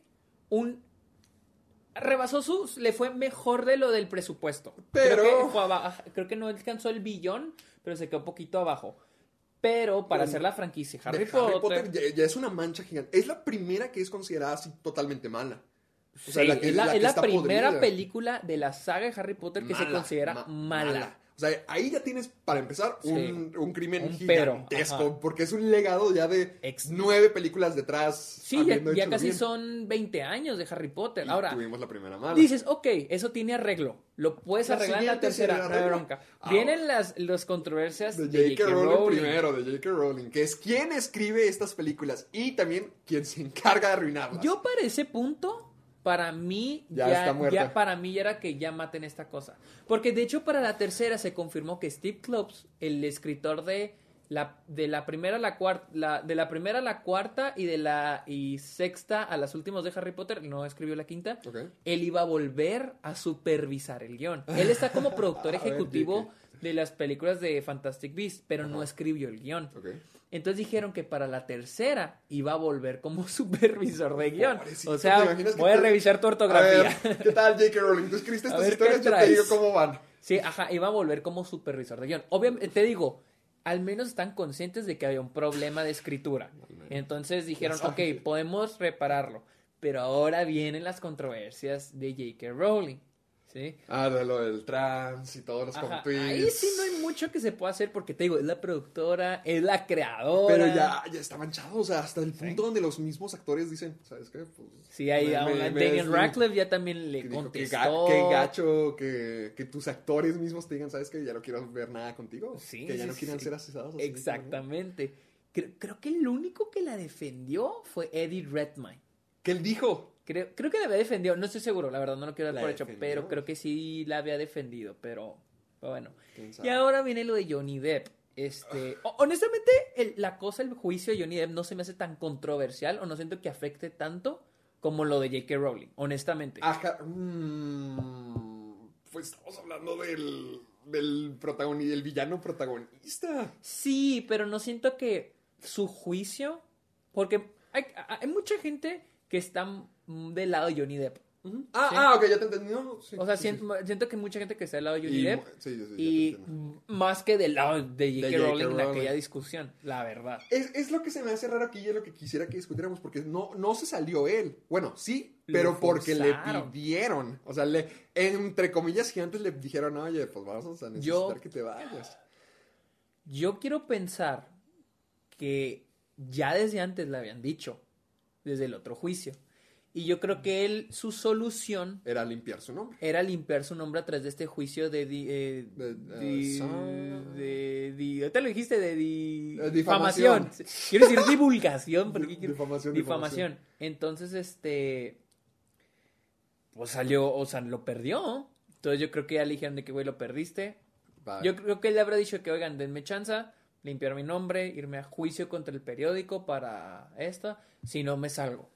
un. Rebasó sus. Le fue mejor de lo del presupuesto. Pero- Creo que, fue creo que no alcanzó el billón, pero se quedó poquito abajo. Pero para Pero hacer la franquicia De Harry, Potter. ya, ya es una mancha gigante. Es la primera que es considerada así totalmente mala. O sea, sí, la que- es la, la es que la está primera podrida. película de la saga de Harry Potter que se considera ma- mala. O sea, ahí ya tienes, para empezar, Sí. un, un crimen Un pero, gigantesco. ajá. porque es un legado ya de Ex- nueve películas detrás. Sí, ya, casi bien. son 20 años de Harry Potter. Y Ahora, tuvimos la primera mala. dices, ok, eso tiene arreglo. Lo puedes La arreglar en la tercera, no bronca. Ahora. Vienen las, las controversias de. J.K. Rowling, Rowling. primero, de J.K. Rowling, que es quien escribe estas películas y también quien se encarga de arruinarlas. Yo para ese punto, para mí Ya ya, está muerta. ya- para mí ya era que ya maten esta cosa. Porque de hecho para la tercera se confirmó que Steve Klops, el escritor de la, de la primera a la cuarta, de la primera a la cuarta y de la y sexta a las últimas de Harry Potter, no escribió la quinta, él iba a volver a supervisar el guion. Él está como productor ver, ejecutivo de las películas de Fantastic Beasts, pero no escribió el guion. Entonces dijeron que para la tercera iba a volver como supervisor de guion. Pobrecito, O ¿te sea, voy a te- revisar tu A ortografía. ver, ¿qué tal J.K. Rowling? Tú escribiste estas ver, historias, ¿qué yo te digo cómo van. Sí, ajá, iba a volver como supervisor de guion. Obviamente, te digo, al menos están conscientes de que había un problema de escritura. Entonces dijeron, ok, podemos repararlo. Pero ahora vienen las controversias de J.K. Rowling. ¿Sí? Ah, de lo del trans y todos los Ajá. Ahí sí no hay mucho que se pueda hacer porque te digo, es la productora, es la creadora. Pero ya, ya está manchado, o sea, hasta el punto donde los mismos actores dicen, ¿sabes qué? Pues, Sí, ahí me- a me- una me- Daniel sí, Radcliffe ya también que le contestó. ga- qué gacho que, que tus actores mismos te digan, ¿sabes qué? Ya no quiero ver nada contigo. Sí, que ya no quieran sí. ser asesados. así, Exactamente. Creo, creo que el único que la defendió fue Eddie Redmayne. Que él dijo. Creo, creo que la había defendido, no estoy seguro, la verdad no lo quiero dar ¿La por hecho, defendió? pero creo que sí la había defendido, pero pero bueno. ¿Quién Y ahora viene lo de Johnny Depp. Este, ho- honestamente, el- la cosa, el juicio de Johnny Depp no se me hace tan controversial o no siento que afecte tanto como lo de J.K. Rowling, honestamente. Ajá. mm, pues estamos hablando del, del, protagoni- del villano protagonista. Sí, pero no siento que su juicio, porque hay, hay mucha gente que está mm, del lado de Johnny Depp. Ah, Sí. ah, ok, ya te entendí. No, sí, O sea, sí, sí. siento, siento que hay mucha gente que está del lado de Johnny Y Depp y más que del lado de J.K. Rowling en aquella discusión, la verdad. Es, es lo que se me hace raro aquí y es lo que quisiera que discutiéramos, porque no, no se salió él. Bueno, sí, Lo pero porque le pidieron. O sea, le, entre comillas gigantes le dijeron, oye, pues vamos a necesitar Yo- que te vayas. Yo quiero pensar que ya desde antes le habían dicho, desde el otro juicio. Y yo creo que él, su solución Era limpiar su nombre. era limpiar su nombre a través de este juicio de... di- eh, De- di- son- de, di- ahorita lo dijiste, de Eh, difamación. Quiero decir divulgación, porque quiero- Difamación, difamación. Entonces, este... Pues salió, o sea, lo perdió. Entonces yo creo que ya le dijeron de que, güey, lo perdiste. Bye. Yo creo que él le habrá dicho que, oigan, denme chance, limpiar mi nombre, irme a juicio contra el periódico para esto, si no me salgo.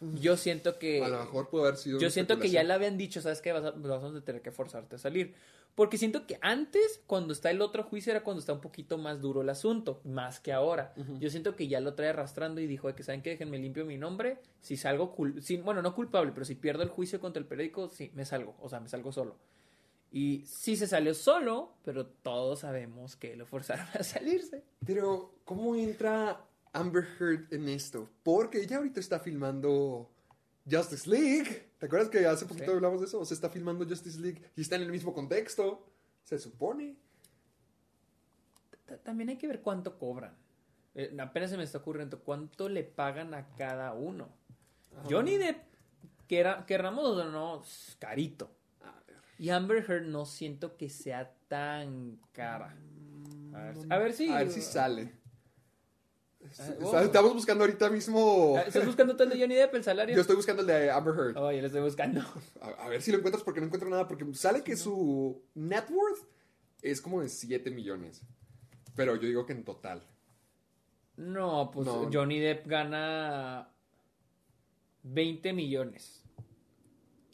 Yo siento que... a lo mejor pudo haber sido Yo siento que ya le habían dicho, ¿sabes qué? Vas a, vas a tener que forzarte a salir. Porque siento que antes, cuando está el otro juicio, era cuando está un poquito más duro el asunto, más que ahora. Yo siento que ya lo trae arrastrando y dijo, "Oye, que saben que déjenme limpio mi nombre. Si salgo, cul- si- bueno, no culpable, pero si pierdo el juicio contra el periódico, sí, me salgo. O sea, me salgo solo. Y sí se salió solo, pero todos sabemos que lo forzaron a salirse. Pero, ¿cómo entra Amber Heard en esto? Porque ella ahorita está filmando Justice League. ¿Te acuerdas que hace poquito Sí. hablamos de eso? O sea, está filmando Justice League y está en el mismo contexto. Se supone. Ta- También hay que ver cuánto cobran. Eh, apenas se me está ocurriendo cuánto le pagan a cada uno. Johnny Depp, que era, querramos o no, carito. Y Amber Heard no siento que sea tan cara. A ver, si- a ver si. A ver si sale. Ah, Está- Estamos buscando ahorita mismo. Ah, ¿Estás buscando de Johnny Depp, el salario? Yo estoy buscando el de Amber Heard. Oh, yo lo estoy buscando. A, a ver si lo encuentras porque no encuentro nada. Porque sale que su net worth es como de 7 millones. Pero yo digo que en total. No, pues No. Johnny Depp gana 20 millones.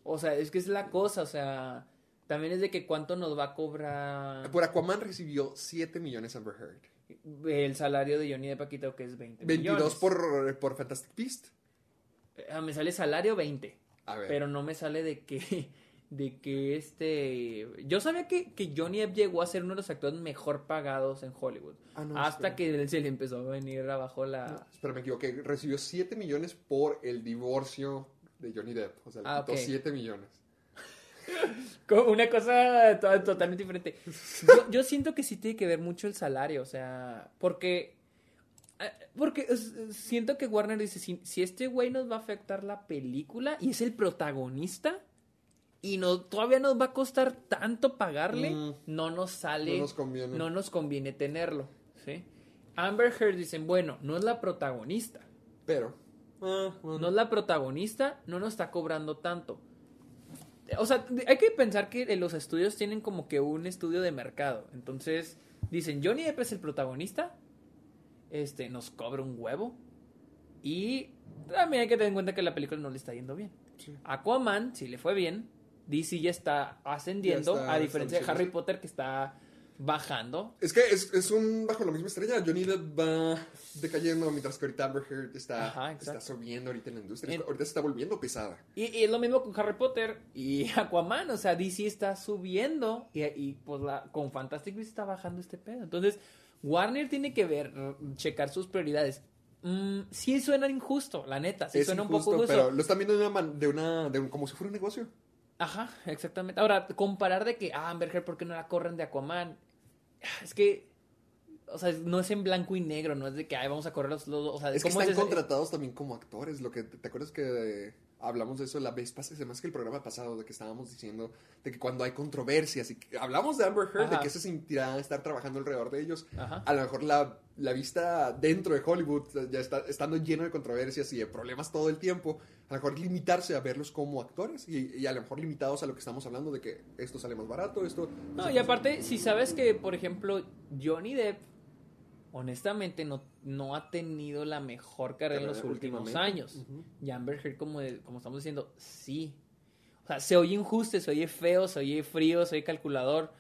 O sea, es que es la cosa, o sea, también es de que cuánto nos va a cobrar Por Aquaman recibió 7 millones Amber Heard. el salario de Johnny Depp aquí tengo que es 20 22 millones. por, por Fantastic Beast. Ah, me sale salario 20, A ver. pero no me sale de que de que este yo sabía que, que Johnny Depp llegó a ser uno de los actores mejor pagados en Hollywood. Ah, no, hasta espera. que se le empezó a venir abajo la Espera, me equivoqué. Recibió 7 millones por el divorcio de Johnny Depp. O sea, le Ah, quitó ok. 7 millones. Como Una cosa to- totalmente diferente. Yo, yo siento que sí tiene que ver mucho el salario, o sea, porque... eh, Porque siento que Warner dice, si, si este güey nos va a afectar la película y es el protagonista y no, todavía nos va a costar tanto pagarle, Mm. no nos sale... No nos conviene. no nos conviene tenerlo, ¿sí? Amber Heard dicen, bueno, no es la protagonista. Pero. ah, bueno. No es la protagonista, no nos está cobrando tanto. O sea, hay que pensar que los estudios tienen como que un estudio de mercado. Entonces, dicen, Johnny Depp es el protagonista, este, nos cobra un huevo. Y también hay que tener en cuenta que la película no le está yendo bien. Sí. Aquaman, si le fue bien, DC ya está ascendiendo, Ya está a diferencia de Harry. Potter que está bajando. Es que es, es un bajo la misma estrella. Johnny Depp va decayendo mientras que ahorita Amber Heard está, Ajá, está subiendo ahorita en la industria. En- ahorita se está volviendo pesada. Y, y es lo mismo con Harry Potter y Aquaman, o sea, DC está subiendo y, y, pues la, con Fantastic Beasts está bajando este pedo. Entonces, Warner tiene que ver, checar sus prioridades. Mm, sí suena injusto, la neta, sí es suena injusto, un poco injusto. pero lo están viendo de una, man- de una, de un- como si fuera un negocio. Ajá, exactamente. Ahora, comparar de que, ah, Amber Heard, ¿por qué no la corren de Aquaman? Es que, o sea, no es en blanco y negro, no es de que, ay, vamos a correr los dos, o sea, Es que ¿cómo están es contratados también como actores. Lo que te acuerdas que hablamos de eso la vez pasada, además que el programa pasado, de que estábamos diciendo de que cuando hay controversias y que hablamos de Amber Heard, Ajá. de que se sentirá estar trabajando alrededor de ellos. Ajá. A lo mejor la, la vista dentro de Hollywood, ya está estando lleno de controversias y de problemas todo el tiempo, a lo mejor limitarse a verlos como actores y, y a lo mejor limitados a lo que estamos hablando de que esto sale más barato, esto... No, y aparte, si sabes que, por ejemplo, Johnny Depp, honestamente, no, no ha tenido la mejor carrera en los últimos años. Amber Heard, como, de- como estamos diciendo, sí. O sea, se oye injusto, se oye feo, se oye frío, se oye calculador.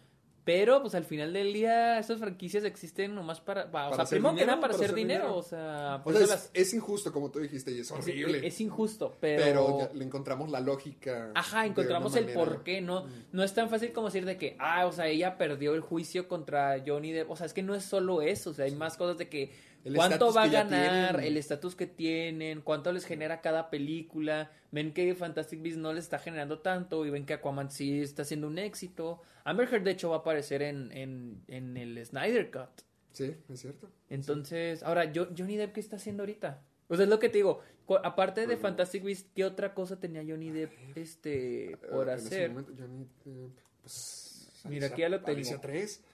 Pero, pues al final del día, estas franquicias existen nomás para. para- o sea, primero que nada para, para hacer hacer dinero. dinero. O sea, O sea, eso es, las- es injusto, como tú dijiste, y es horrible. es injusto, pero. pero ya le encontramos la lógica. Ajá, encontramos el manera. por qué, ¿no? No es tan fácil como decir de que, ah, o sea, ella perdió el juicio contra Johnny Depp. O sea, es que no es solo eso, o sea, hay más cosas de que El cuánto va a ganar, el estatus que tienen, cuánto les genera cada película. Ven que Fantastic Beasts no les está generando tanto y ven que Aquaman sí está siendo un éxito. Amber Heard, de hecho, va a aparecer en, en, en el Snyder Cut. Sí, es cierto. Entonces, ahora, yo, Johnny Depp, ¿qué está haciendo ahorita? O sea, es lo que te digo. Aparte de Fantastic Beasts, ¿qué otra cosa tenía Johnny Depp este, por Eh, ese hacer? momento, Johnny Depp, pues, Mira, aquí ya lo tengo. Alicia 3.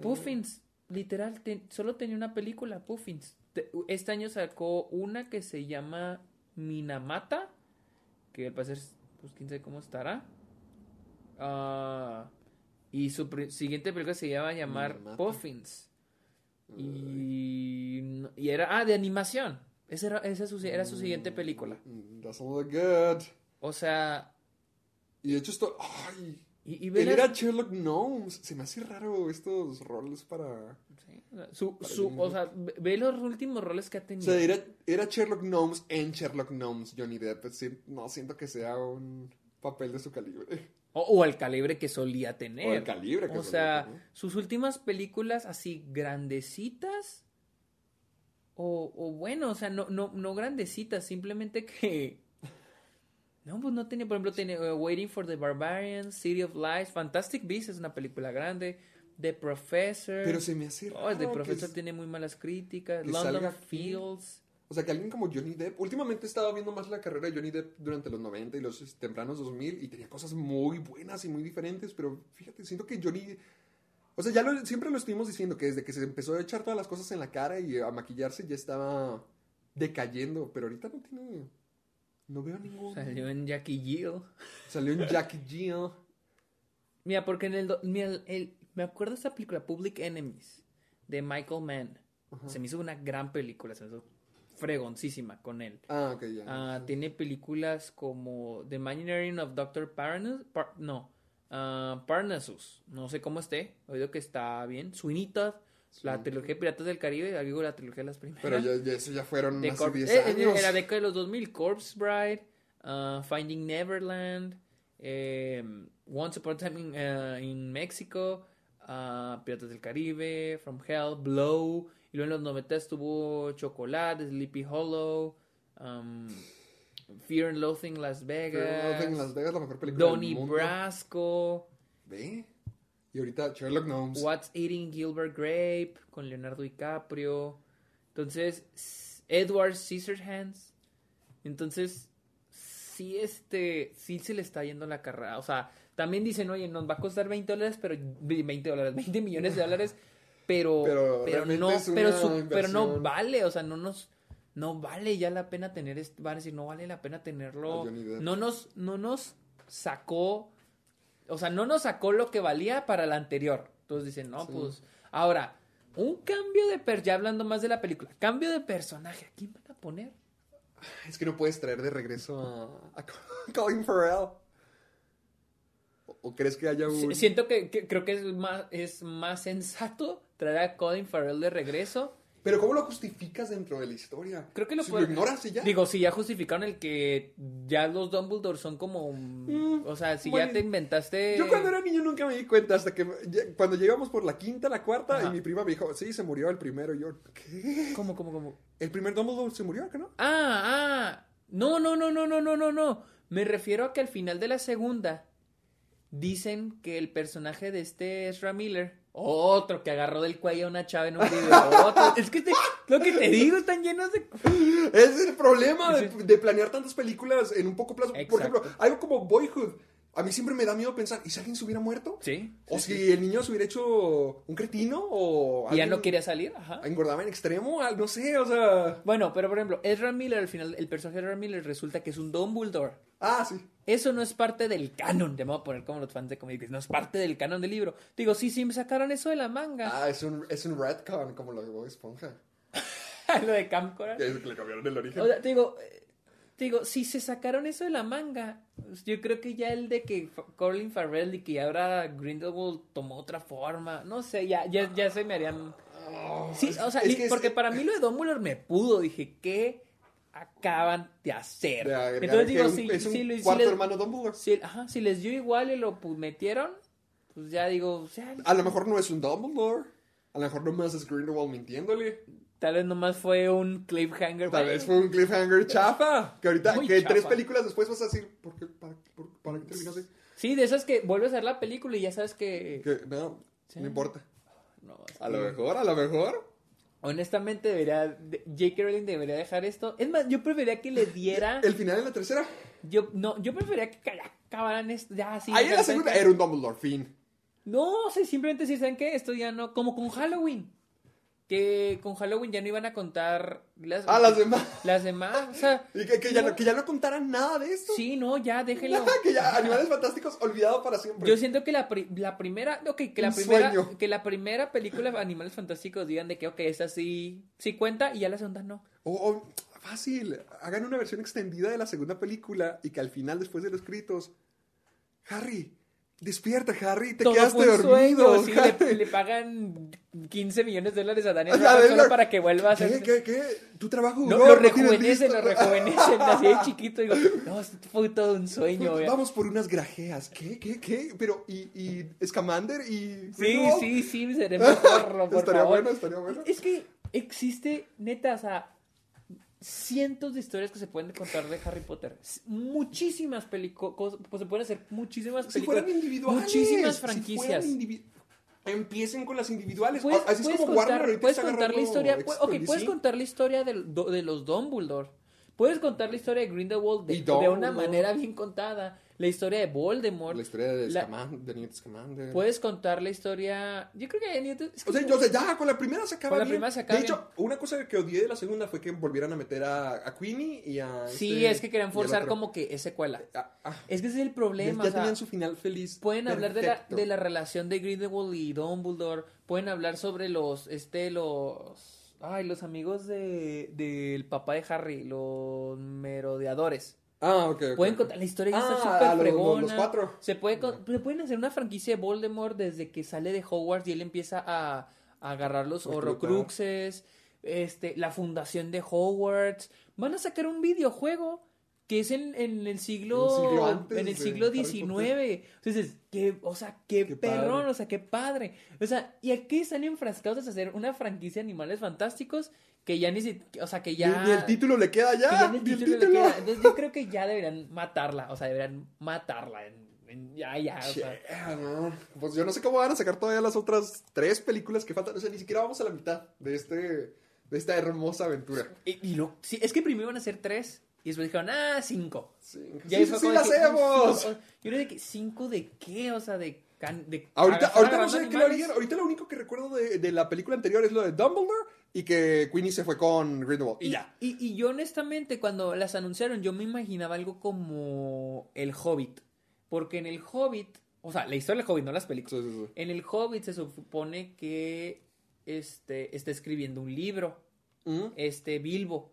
Puffins, literal, te- solo tenía una película, Puffins. Te- Este año sacó una que se llama Minamata, que al parecer, pues quién sabe cómo estará. Ah, y su siguiente película se llama llamar Minamata. Puffins. Y, no- y era, ah, de animación. Esa era, esa su- era su siguiente película. Mm, Doesn't look good. O sea, Y de hecho esto... Ay, y, y él era Sherlock Gnomes. Se me hace raro estos roles para... sí, o sea, su, Para su- o sea, ve- los últimos roles que ha O tenido. sea, era, era Sherlock Gnomes en Sherlock Gnomes, Johnny Depp. Sí, no siento que sea un papel de su calibre. O, o el calibre que solía tener. O el calibre que O solía sea, tener. sus últimas películas así grandecitas. O, o bueno, o sea, no, no, no grandecitas, simplemente que. No, pues no tenía, por ejemplo, tiene eh, Waiting for the Barbarians, City of Lies, Fantastic Beasts es una película grande, The Professor. Pero se me hace raro Oh, The Professor es- tiene muy malas críticas, London. Fields. O sea, que alguien como Johnny Depp, últimamente he estado viendo más la carrera de Johnny Depp durante los 90 y los tempranos 2000 y tenía cosas muy buenas y muy diferentes, pero fíjate, siento que Johnny... O sea, ya lo- siempre lo estuvimos diciendo, que desde que se empezó a echar todas las cosas en la cara y a maquillarse ya estaba decayendo, pero ahorita no tiene... No veo ningún... Salió en Jackie Jill. Salió en Jackie Jill. Mira, porque en el, do- mira, el- el- me acuerdo de esa película Public Enemies de Michael Mann. Se me hizo una gran película, se me hizo fregoncísima con él. Ah, ok, ya. Ah, tiene películas como The Imagineering of Dr. Parnassus. Par- no, Parnassus. No sé cómo esté. He oído que está bien. Sweeney Todd. La trilogía de Piratas del Caribe. Digo, la trilogía de las primeras. pero ya, ya- eso ya fueron De hace Corp- 10 eh, eh, años. En la década de los 2000, Corpse Bride, uh, Finding Neverland, eh, Once Upon a Time in, uh, in Mexico, uh, Piratas del Caribe, From Hell, Blow, y luego en los 90 estuvo Chocolate, Sleepy Hollow, um, Fear and Loathing Las Vegas, Fear and Loathing Las Vegas, la mejor película Donnie del mundo. Brasco, Ve. Y ahorita Sherlock Gnomes. What's Eating Gilbert Grape con Leonardo DiCaprio. Entonces, Edward Scissorhands. Entonces, sí, este, sí se le está yendo la carrera. O sea, también dicen, oye, nos va a costar 20 dólares, pero 20 dólares, 20 millones de dólares, pero, Pero pero, no, pero, su- pero no vale, o sea, no nos, no vale ya la pena tener, est- van a decir, no vale la pena tenerlo, no nos, no nos sacó, o sea, no nos sacó lo que valía para la anterior. Entonces dicen, no, Sí. pues, ahora, un cambio de per, ya hablando más de la película, cambio de personaje, ¿a quién van a poner? Es que no puedes traer de regreso a, a Colin Farrell. ¿O, o crees que haya un...? Si- Siento que, que- creo que es más, es más sensato traer a Colin Farrell de regreso. Pero ¿cómo lo justificas dentro de la historia? Creo que lo si puede- lo ignoras y ya. Digo, si ya justificaron el que ya los Dumbledore son como... Mm, o sea, si bueno, ya te inventaste... Yo cuando era niño nunca me di cuenta hasta que cuando llegamos por la quinta, la cuarta Ajá. y mi prima me dijo, sí, se murió el primero. Y yo, ¿qué? ¿Cómo, cómo, cómo? El primer Dumbledore se murió, ¿qué no? Ah, ah. No, no, no, no, no, no, no, no. Me refiero a que al final de la segunda dicen que el personaje de este Ezra Miller, otro que agarró del cuello a una chava en un video, otro. Es que te- lo que te digo, están llenos de... Es el problema de, planear tantas películas en un poco plazo. Por ejemplo, algo como Boyhood. A mí siempre me da miedo pensar, ¿y si alguien se hubiera muerto? Sí. O sí, si sí. el niño se hubiera hecho un cretino o... Y ya no quería salir, ajá. Engordaba en extremo, no sé, o sea... Bueno, pero por ejemplo, Ezra Miller, al final, el personaje de Ezra Miller resulta que es un Dumbledore. Ah, sí. Eso no es parte del canon, te voy a poner como los fans de cómics, no es parte del canon del libro. Digo, sí, sí, me sacaron eso de la manga. Ah, es un, es un retcon, como lo de Bob Esponja. Lo de Camp Coral. Que es que le cambiaron el origen. O sea, te digo, eh, te digo, si se sacaron eso de la manga, yo creo que ya el de que Colin Farrell y que ahora Grindelwald tomó otra forma, no sé, ya, ya, ya se me harían... Sí, o sea, es es- porque para mí lo de Dumbledore me pudo, dije, ¿qué acaban de hacer? de Entonces digo, si, es un si cuarto les- hermano Dumbledore. si- ajá, si les dio igual y lo metieron, pues ya digo, o sea, A lo mejor no es un Dumbledore. A lo mejor nomás es Grindelwald mintiéndole. Tal vez nomás fue un cliffhanger. Tal vez fue un cliffhanger chafa. Que ahorita, Muy que tres chafa. películas después vas a decir, ¿por qué? ¿Para, por- para qué terminaste? Sí, de esas que vuelves a ver la película y ya sabes que... Que no, Sí. no importa. No, es A que- lo mejor, a lo mejor. Honestamente, debería. de- J.K. Rowling debería dejar esto. Es más, yo preferiría que le diera. El final en la tercera. Yo, no, yo preferiría que ca- acabaran esto. Ya, así. Ahí en la segunda era un Dumbledore, fin. No, o sea, simplemente si saben que esto ya no. Como con Halloween. Que con Halloween ya no iban a contar. Las, Ah, las demás. Las demás. O sea. Y que, que ya, no. que ya no contaran nada de esto. Sí, no, ya déjenlo. que ya, Animales Fantásticos olvidado para siempre. Yo siento que la, pri- la primera, ok, que la Un primera, sueño. que la primera película de Animales Fantásticos digan de que, ok, esta sí, sí cuenta y ya la segunda no. O, o, fácil, hagan una versión extendida de la segunda película y que al final, después de los gritos, Harry, despierta, Harry, te Todo quedaste fue un dormido. sueño, sí, Harry". le, le pagan 15 millones de dólares a Daniel O sea, Radcliffe solo lo- para que vuelva a ¿Qué, hacer... qué, qué? ¿Tu trabajo No, lo ¿No tienes rejuvenecen, lo rejuvenecen, así de chiquito. Digo, no, fue todo un sueño. vea. Vamos por unas grajeas. ¿Qué, qué, qué? Pero, ¿y, y Scamander y... Sí, sí, sí, seré mejor, por Estaría favor. bueno, estaría bueno. Es que existe, neta, o sea, cientos de historias que se pueden contar de Harry Potter. Muchísimas películas, pues se pueden hacer muchísimas Si películas. fueran individuales. Muchísimas si franquicias. fueran empiecen con las individuales. Puedes, Así es como contar, Warner puedes contar la historia. puedes contar la historia do- de, los Dumbledore. Puedes contar la historia de Grindelwald de, de una manera bien contada. La historia de Voldemort. La historia de, La- de Newt Scamander. Puedes contar la historia. Yo creo que que O sea, yo, o sea, ya con la primera se acaba Con la bien. primera se acaba De hecho, una cosa que odié de la segunda fue que volvieran a meter a, a Queenie y a. Sí, este- es que querían forzar como que es secuela. Ah, ah, Es que ese es el ya problema. ya o sea, tenían su final feliz. Pueden hablar de la, de la relación de Grindelwald y Dumbledore. Pueden hablar sobre los, este, los, ay, los amigos de, del papá de Harry, los merodeadores. Ah, ok. ok, Pueden contar la historia Ah, está súper los- fregona. los cuatro. Se puede, con- pueden hacer una franquicia de Voldemort desde que sale de Hogwarts y él empieza a, a agarrar los. Horrocruxes, este, la fundación de Hogwarts. Van a sacar un videojuego que es en, en el siglo, antes en el siglo XIX. Entonces, qué, o sea, qué, Qué perrón, padre. o sea, qué padre. O sea, y aquí están enfrascados a hacer una franquicia de animales fantásticos que ya ni si, o sea, que ya... Y el título le queda que ya ya. en el título le queda. Entonces yo creo que ya deberían matarla, o sea, deberían matarla. en- en- ya, ya, o sea. Yeah, no. Pues yo no sé cómo van a sacar todavía las otras tres películas que faltan. O sea, ni siquiera vamos a la mitad de este de esta hermosa aventura. Y, y lo, sí, es que primero iban a ser tres y después dijeron, ah, cinco. Sí, Y sí, ahí sí, fue sí como la de que, hacemos. cinco. Yo creo que cinco de qué, o sea, de... can- de Ahorita, ahorita no sé qué lo harían. Ahorita lo único que recuerdo de, de la película anterior es lo de Dumbledore y que Queenie se fue con Grindelwald. Y, Y, ya. y, y yo honestamente cuando las anunciaron yo me imaginaba algo como El Hobbit. Porque en El Hobbit, o sea, la historia del Hobbit, no las películas. Sí, sí, sí. En El Hobbit se supone que este, está escribiendo un libro. Mm. Este Bilbo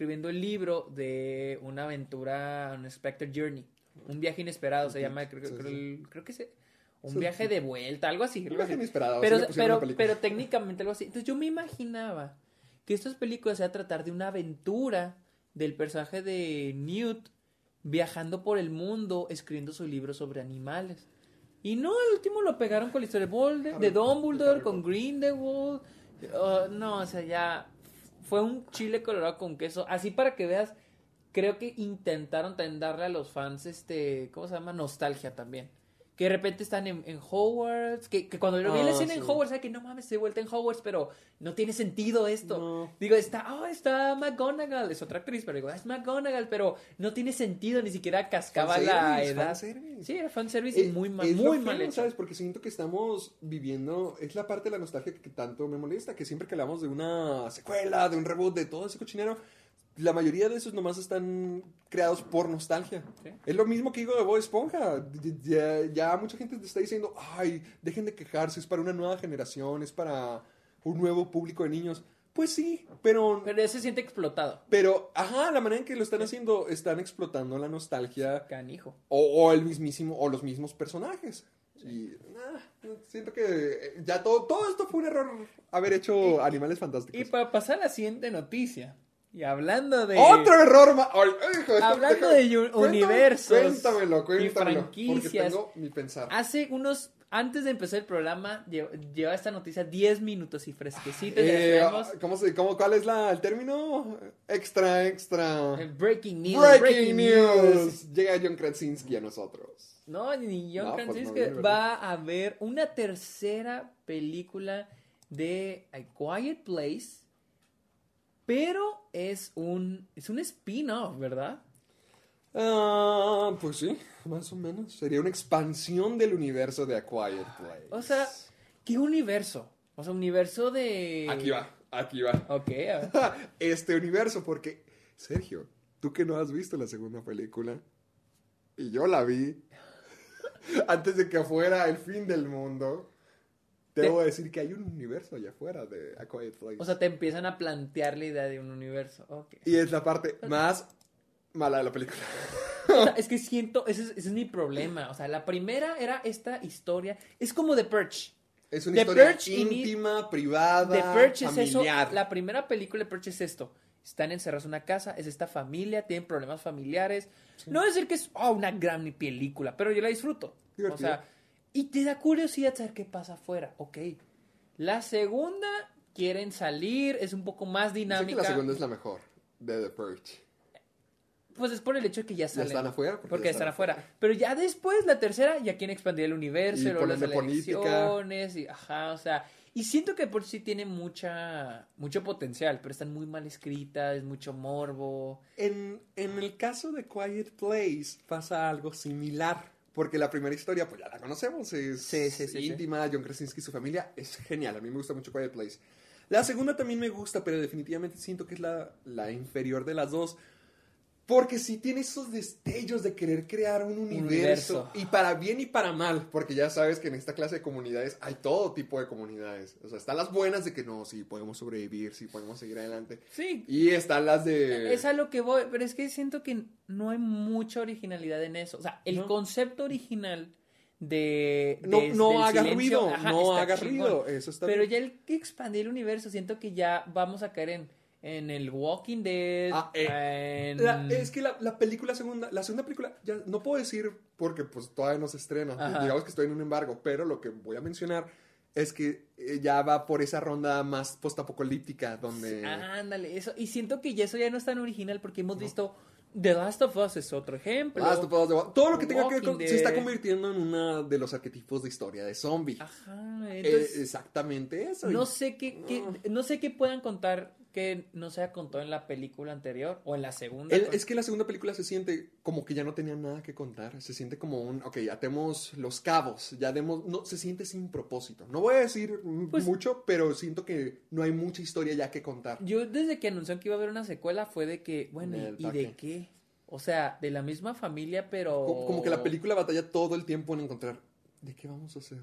Escribiendo el libro de una aventura, un Spectre Journey. Un viaje inesperado se llama, creo, Sí, creo, sí. creo que se... Un viaje de vuelta, algo así. algo viaje inesperado, Pero, pero, técnicamente algo así. Entonces yo me imaginaba que estas películas se a tratar de una aventura del personaje de Newt viajando por el mundo escribiendo su libro sobre animales. Y no, al último lo pegaron con la historia de, Bolde- de Harry- Dumbledore, con. Grindelwald. Uh, no, o sea, ya fue un chile colorado con queso. Así para que veas, creo que intentaron también darle a los fans, este, ¿cómo se llama? Nostalgia también. Que de repente están en, en Hogwarts, que, que cuando lo vi la Ah, escena en. Hogwarts, ¿sabes? que no mames, estoy vuelta en Hogwarts, pero no tiene sentido esto. No. Digo, está, oh, está McGonagall, es otra actriz, pero digo, "Ah, es McGonagall, pero no tiene sentido, ni siquiera cascaba la edad. fanservice. Sí, era fanservice y Es- muy mal, es muy feo, mal hecho. ¿sabes? Porque siento que estamos viviendo, es la parte de la nostalgia que tanto me molesta, que siempre que hablamos de una secuela, de un reboot, de todo ese cochinero, la mayoría de esos nomás están creados por nostalgia. Sí. Es lo mismo que digo de Bob Esponja. Ya, ya mucha gente te está diciendo, ay, dejen de quejarse, es para una nueva generación, es para un nuevo público de niños. Pues sí, pero Pero se siente explotado. pero, ajá, la manera en que lo están haciendo, están explotando la nostalgia Canijo. o, o el mismísimo, o los mismos personajes. Y ah, siento que eh, ya todo, todo esto fue un error haber hecho Animales Fantásticos. Y para pasar a la siguiente noticia, y hablando de... Otro error más. Hablando de universos Cuéntamelo, y cuéntamelo. franquicias. Porque tengo mi pensar. Hace unos... Antes de empezar el programa, lle- lleva esta noticia 10 minutos y fresquecita. Eh. ¿cómo se, cómo, ¿Cuál es la, el término? Extra, extra. Breaking news. Breaking, news. Llega John Krasinski a nosotros. No, ni John No, pues, Krasinski va a haber una tercera película de A Quiet Place, pero es un es un spin-off, ¿verdad? Ah, pues sí, más o menos. Sería una expansión del universo de A Quiet Place. O sea, ¿qué universo? O sea, universo de Aquí va, aquí va. Ok, a ver. Este universo, porque, Sergio, tú que no has visto la segunda película, y yo la vi, antes de que fuera el fin del mundo, Te- debo decir que hay un universo allá afuera de A Quiet Place. O sea, te empiezan a plantear la idea de un universo. Ok. y es la parte más Mala la película. O sea, es que siento, ese es, ese es mi problema. O sea, la primera era esta historia. Es como The Purge. Es una The historia mi- íntima, privada, The Purge es eso. La primera película de Purge es esto. Están encerrados en una casa, es esta familia, tienen problemas familiares. No decir que es oh, una gran película, pero yo la disfruto. O sea, y te da curiosidad saber qué pasa afuera. Ok. La segunda, quieren salir, es un poco más Dicen que dinámica. la segunda es la mejor de The Purge. Pues es por el hecho de que ya salen. están afuera, porque Porque, ya están están afuera. Pero ya después, la tercera, ya quieren expandir el universo, Y las elecciones, y ajá, o sea. Y siento que por sí tiene mucha, mucho potencial, pero están muy mal escritas, es mucho morbo. En, en el caso de Quiet Place pasa algo similar. Porque la primera historia, pues ya la conocemos, es Sí, sí, sí, íntima, John Krasinski y su familia, es genial, a mí me gusta mucho Quiet Place. La segunda también me gusta, pero definitivamente siento que es la, la inferior de las dos. Porque sí tiene esos destellos de querer crear un universo, universo. Y para bien y para mal. Porque ya sabes que en esta clase de comunidades hay todo tipo de comunidades. O sea, están las buenas de que no, sí, podemos sobrevivir, sí, podemos seguir adelante. Sí, Y están las de... es a lo que voy, pero es que siento que no hay mucha originalidad en eso. O sea, el No. concepto original de... No, de- no haga silencio, ruido, ajá, no haga chingón. ruido. Eso está Pero bien. ya el que expandir el universo, siento que ya vamos a caer en, en el Walking Dead. Ah, eh, en- La- es que la, la película segunda, la segunda película, ya no puedo decir porque pues todavía no se estrena, Ajá. digamos que estoy en un embargo, pero lo que voy a mencionar es que eh, ya va por esa ronda más postapocalíptica donde... Ándale, eso. Y siento que ya eso ya no es tan original porque hemos visto The Last of Us es otro ejemplo. Last of Us, todo lo que tenga que ver con... Se está convirtiendo en uno de los arquetipos de historia de zombie. Ajá, Eh, entonces exactamente eso. no sé qué, qué- no sé qué puedan contar que no se contado en la película anterior o en la segunda. El- es que la segunda película se siente como que ya no tenía nada que contar. Se siente como un, ok, atemos los cabos, ya demos, no, se siente sin propósito. No voy a decir Pues- mucho, pero siento que no hay mucha historia ya que contar. Yo desde que anunciaron que iba a haber una secuela fue de que, bueno, ¿y de qué. qué? O sea, de la misma familia, pero... Como, como que la película batalla todo el tiempo en encontrar, ¿de qué vamos a hacer?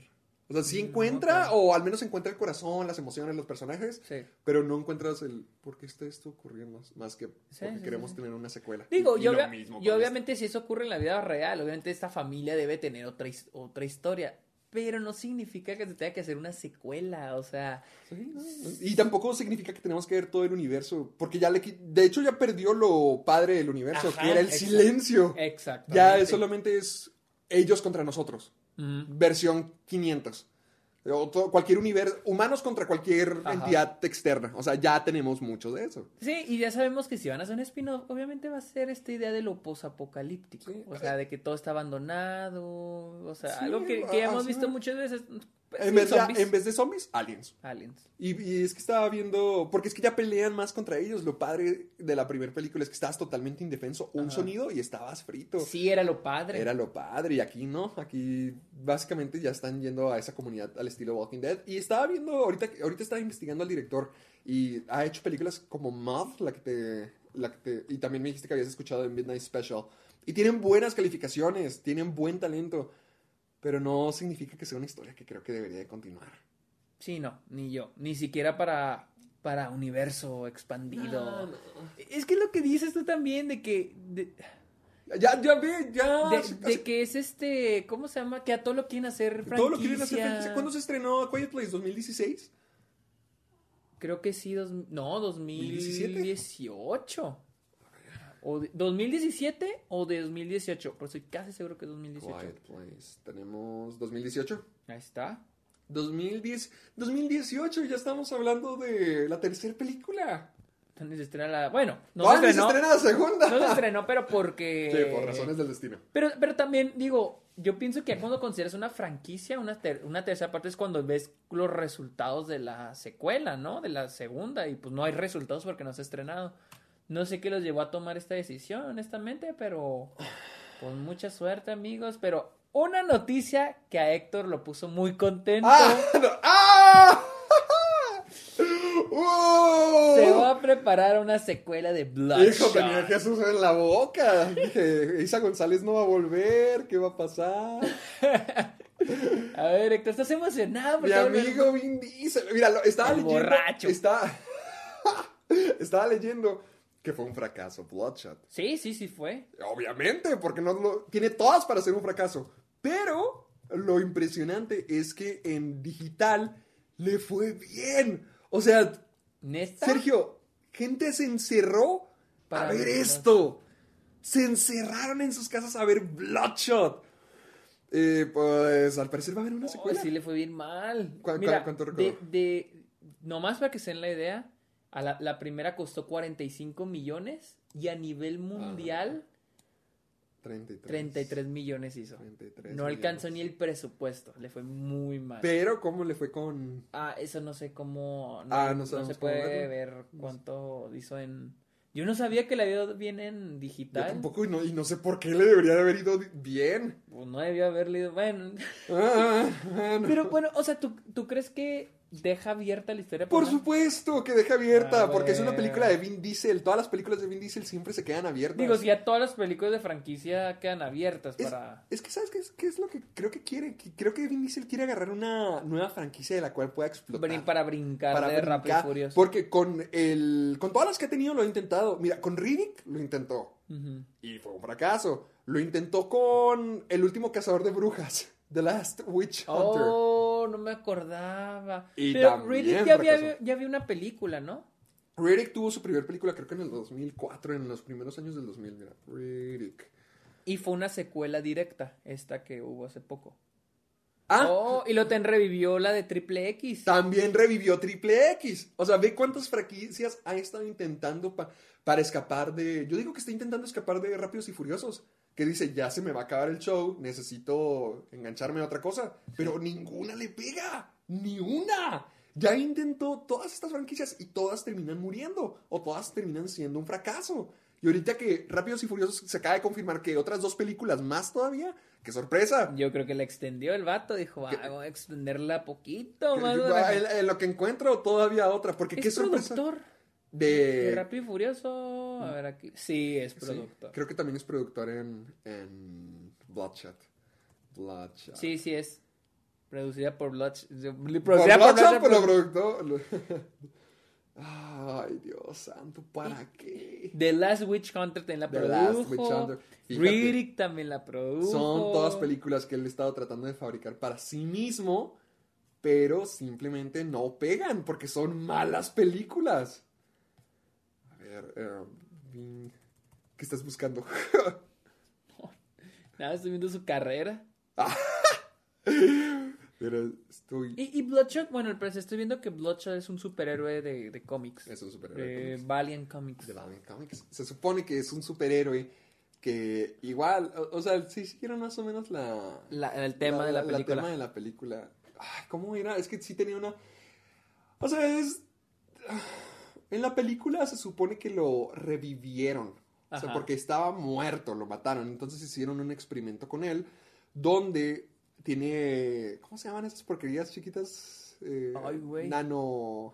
O sea, sí encuentra, ok. o al menos encuentra el corazón, las emociones, los personajes, Sí. pero no encuentras el por qué está esto ocurriendo, más que Sí, porque sí, queremos tener una secuela. Digo, Y- y yo, lo obvia- mismo yo obviamente si eso ocurre en la vida real, obviamente esta familia debe tener otra, otra historia, pero no significa que se tenga que hacer una secuela, o sea, no, no. Y tampoco significa que tenemos que ver todo el universo, porque ya le de hecho ya perdió lo padre del universo, Ajá, que era el exacto. silencio. exacto. Ya solamente es ellos contra nosotros, Ujú. versión 500. O to- cualquier universo, humanos contra cualquier Ajá. entidad externa. O sea, ya tenemos mucho de eso. Sí, y ya sabemos que si van a hacer un spin-off, obviamente va a ser esta idea de lo posapocalíptico. Sí. O sea, de que todo está abandonado. O sea, Sí, algo que, que ya hemos visto muchas veces. Pues, en, sí, vez de, zombies. en vez de zombies, aliens. Aliens. Y, y es que estaba viendo, porque es que ya pelean más contra ellos. Lo padre de la primera película es que estabas totalmente indefenso, un Ajá. sonido y estabas frito. Sí, era lo padre. Era lo padre, y aquí no, aquí básicamente ya están yendo a esa comunidad al estilo Walking Dead. Y estaba viendo, ahorita, ahorita estaba investigando al director y ha hecho películas como Moth, la que te, la que te- y también me dijiste que habías escuchado en Midnight Special. Y tienen buenas calificaciones, tienen buen talento, pero no significa que sea una historia que creo que debería de continuar. Sí, no, ni yo. Ni siquiera para, para universo expandido. No, no. Es que lo que dices tú también de que... De, Ya, ya ve, ya. de- que es este... ¿Cómo se llama? Que a todo lo quieren hacer franquicia. todo lo quieren hacer. franquicia. ¿Cuándo se estrenó Quiet Place? ¿2016? Creo que sí, dos, no, 2017. 2018. O de- 2017 o de 2018, pero estoy casi seguro que es 2018. Quiet Place. Tenemos 2018. Ahí está. 2010, 2018, ya estamos hablando de la tercera película. ¿Dónde se estrena la...? Bueno, no ¿Cuándo se se estrenó. estrena la segunda? No se estrenó, pero porque... Sí, por razones del destino. Pero, pero también, digo, yo pienso que cuando consideras una franquicia, una, ter- una tercera parte es cuando ves los resultados de la secuela, ¿no? De la segunda, y pues no hay resultados porque no se ha estrenado. No sé qué los llevó a tomar esta decisión, honestamente, pero con mucha suerte, amigos. Pero una noticia que a Héctor lo puso muy contento. ¡Ah! no, ¡Ah! ¡Uh! Se va a preparar una secuela de Bloodshot. Hijo, tenía Jesús en la boca. Dije, Isa González no va a volver, ¿qué va a pasar? A ver, Héctor, ¿estás emocionado? Mi amigo Vin Diesel. Mira, lo- estaba El leyendo. borracho. Estaba, estaba leyendo que fue un fracaso, Bloodshot. Sí, sí, sí fue. Obviamente, porque no lo, tiene todas para ser un fracaso. Pero lo impresionante es que en digital le fue bien. O sea, ¿Nesta? Sergio, gente se encerró Para a ver esto. Se encerraron en sus casas a ver Bloodshot. Eh, pues al parecer va a haber una Oh, secuela. sí le fue bien mal. ¿Cuál- Mira, cuál- cuánto de, recaudó? de- nomás para que se den la idea, a la, la primera costó 45 millones y a nivel mundial 33. 33 millones hizo. 33 no alcanzó ni el presupuesto, le fue muy mal. Pero, ¿cómo le fue con...? Ah, eso no sé cómo. No, Ah, no se puede ver cuánto hizo en. Yo no sabía que la ido bien en Yo digital. tampoco, y no, y no sé por qué le debería de haber ido bien. Pues no debió haberle ido. Bueno. Ah, bueno. Pero bueno, o sea, ¿tú, ¿tú crees que deja abierta la historia? Por supuesto que deja abierta, Ah, porque es una película de Vin Diesel. Todas las películas de Vin Diesel siempre se quedan abiertas. Digo, si ya todas las películas de franquicia quedan abiertas es, para. es que, ¿sabes qué es, qué es lo que creo que quiere? Que creo que Vin Diesel quiere agarrar una nueva franquicia de la cual pueda explotar. brin- Para brincar para de Rápido y brincar, Furioso. Porque con el con todas las que ha tenido lo ha intentado. Mira, con Riddick lo intentó y fue un fracaso. Lo intentó con El último cazador de brujas, The Last Witch Hunter. Oh, no me acordaba. Y Pero Riddick ya había, ya había una película, ¿no? Riddick tuvo su primer película creo que en el 2004, en los primeros años del 2000, mira. Riddick. Y fue una secuela directa, esta que hubo hace poco. Ah, Oh, y lo ten revivió la de Triple X. también revivió Triple X. O sea, ve cuántas franquicias ha estado intentando pa- para escapar de... Yo digo que está intentando escapar de Rápidos y Furiosos. Que dice, ya se me va a acabar el show, necesito engancharme a otra cosa. Pero ninguna le pega. Ni una. Ya intentó todas estas franquicias y todas terminan muriendo. O todas terminan siendo un fracaso. Y ahorita que Rápidos y Furiosos se acaba de confirmar que otras dos películas más todavía. ¡Qué sorpresa! Yo creo que la extendió el vato, dijo, ah, ¿Qué? vamos a extenderla poquito más. para- en, lo que encuentro todavía otra. Porque qué ¿Es sorpresa. productor de De... Rápido y Furioso? A ver aquí. Sí, es Sí, productor. creo que también es productor en, en Bloodshot. Bloodshot. Sí, sí es. Producida por Bloodshot. Por Producida por Bloodshot, Bloodshot, pero pero- productor. Ay, Dios santo, ¿para qué? The Last Witch Hunter también la The produjo. Last Witch Hunter. Fíjate. Riddick también la produjo. Son todas películas que él ha estado tratando de fabricar para sí mismo, pero simplemente no pegan porque son malas películas. Ver, eh, ¿qué estás buscando? Nada, estoy viendo su carrera. pero estoy... Y, y Bloodshot, bueno, el estoy viendo que Bloodshot es un superhéroe de, de cómics. Es un superhéroe. de De cómics. Valiant Comics. de Batman Comics. Se supone que es un superhéroe que igual, o, o sea, si siguieron más o menos la... La- el tema de la película. tema de la película. Ay, ¿cómo era? Es que sí tenía una... O sea, es... En la película se supone que lo revivieron. O sea, porque estaba muerto, lo mataron. Entonces hicieron un experimento con él donde tiene... ¿Cómo se llaman esas porquerías chiquitas? Eh, Ay, güey. Nano...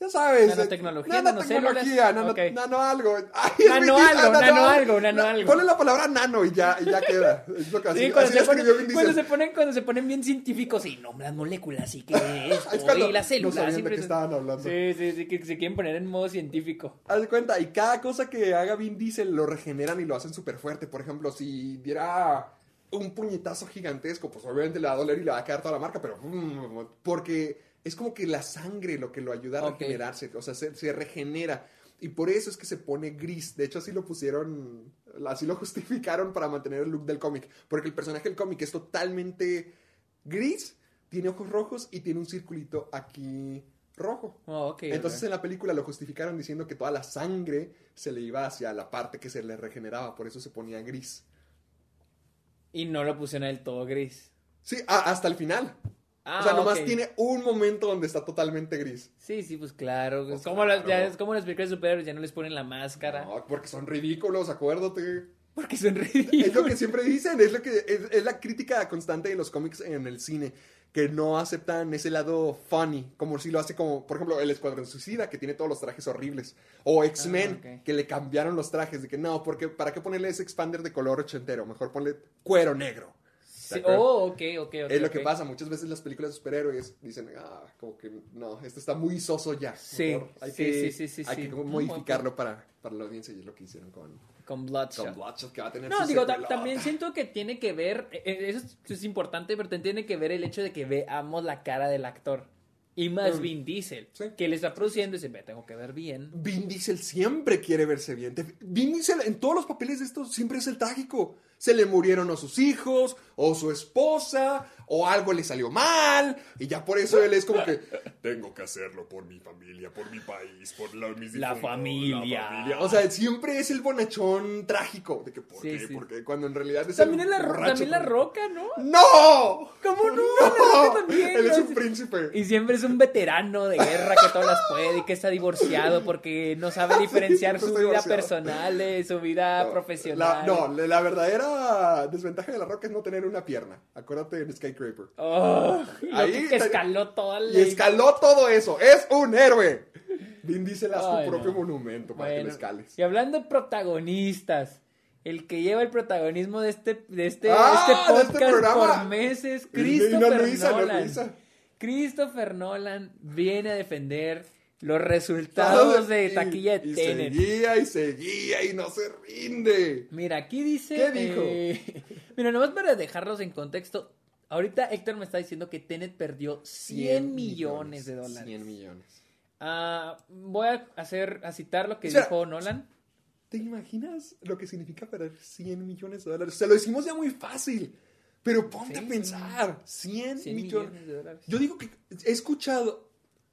Ya sabes. Nanotecnología, eh, nanotecnología, nano, Ok. nano algo. Ay, Nano algo, nano algo, nano Na- algo. Ponle la palabra nano y ya, y ya queda. Es lo que así, Sí, cuando, así se ponen, cuando, se ponen, cuando se ponen bien científicos y no, las moléculas y que Es y las no células. sabían de qué estaban hablando. Sí, sí, sí, que se quieren poner en modo científico. Haz de cuenta, y cada cosa que haga Vin Diesel lo regeneran y lo hacen súper fuerte. Por ejemplo, si diera un puñetazo gigantesco, pues obviamente le va a doler y le va a quedar toda la marca, pero... mm, Porque es como que la sangre lo que lo ayuda a regenerarse, o sea, se, se regenera. Y por eso es que se pone gris. De hecho, así lo pusieron, así lo justificaron para mantener el look del cómic. Porque el personaje del cómic es totalmente gris, tiene ojos rojos y tiene un circulito aquí rojo. Oh. Entonces en la película lo justificaron diciendo que toda la sangre se le iba hacia la parte que se le regeneraba, por eso se ponía gris. Y no lo pusieron del todo gris. Sí, a- hasta el final. Ah, o sea, nomás tiene un momento donde está totalmente gris. Sí, sí, pues claro. Es Pues como, las, ya es como las películas de superhéroes, ya no les ponen la máscara. No, porque son ridículos, acuérdate. Porque son Es lo ridículos. que siempre dicen, es lo que es, es la crítica constante de los cómics en el cine, que no aceptan ese lado funny, como si lo hace como, por ejemplo, el Escuadrón Suicida, que tiene todos los trajes horribles, o X-Men, Ah, ok. que le cambiaron los trajes, de que no, porque ¿para qué ponerle ese expander de color ochentero? Mejor ponle cuero negro. Sí, oh, ok, ok, ok. es lo que pasa, muchas veces las películas de superhéroes dicen, ah, como que no, esto está muy soso ya. Sí, hay sí, que, sí, sí, sí, hay sí. que modificarlo para, para la audiencia y es lo que hicieron con, Con Bloodshot. con Bloodshot, que va a tener No, digo, ta- también siento que tiene que ver, eh, eh, eso es, es importante, pero también tiene que ver el hecho de que veamos la cara del actor. Y más Mm. Vin Diesel, Sí. que le está produciendo y dice, me tengo que ver bien. Vin Diesel siempre quiere verse bien. Vin Diesel en todos los papeles de estos siempre es el trágico. Se le murieron a sus hijos, o su esposa, o algo le salió mal, y ya por eso él es como que tengo que hacerlo por mi familia, por mi país, por la, mis La difuntos, familia. familia. O sea, siempre es el bonachón trágico. De que, ¿por Sí, qué? sí. Porque cuando en realidad es También, el es la, borracho también la roca, ¿no? ¡No! ¿Cómo no? ¡No! La Roca también, Él es un príncipe. Y siempre es un veterano de guerra que todas las puede y que está divorciado porque no sabe diferenciar su vida divorciado. personal de su vida No, profesional. La, no, la la desventaja de la roca es no tener una pierna. Acuérdate en Skyscraper. Oh, Ahí que escaló toda la... Y escaló todo eso. ¡Es un héroe! Vin Diesel haz tu propio no. monumento para que lo Bueno, escales. Y hablando de protagonistas, el que lleva el protagonismo de este, de este, Ah, este de este podcast programa. por meses, Christopher no Luisa, no Nolan. Luisa. Christopher Nolan viene a defender los resultados de Y- taquilla de y Tenet. seguía y seguía y no se rinde. Mira, aquí dice. ¿Qué dijo? eh, mira, nomás para dejarlos en contexto. Ahorita Héctor me está diciendo que Tenet perdió 100, millones de dólares. 100 millones. Ah, voy a hacer a citar lo que dijo Nolan. ¿Te imaginas lo que significa perder 100 millones de dólares? Se lo decimos ya muy fácil. Pero ponte Sí, a pensar. 100, 100 millones. millones de dólares. Yo digo que he escuchado.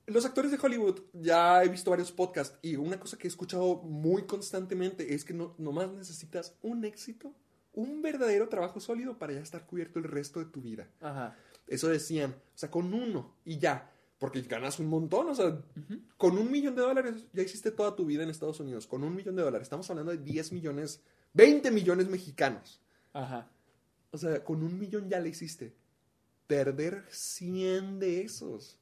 Los actores de Hollywood, ya he visto varios podcasts y una cosa que he escuchado muy constantemente es que no, nomás necesitas un éxito, un verdadero trabajo sólido para ya estar cubierto el resto de tu vida. Ajá. Eso decían, o sea, con uno y ya, porque ganas un montón, o sea, con un millón de dólares ya hiciste toda tu vida en Estados Unidos, con un millón de dólares, estamos hablando de 10 millones, 20 millones mexicanos. Ajá. O sea, con un millón ya le hiciste. Perder 100 de esos.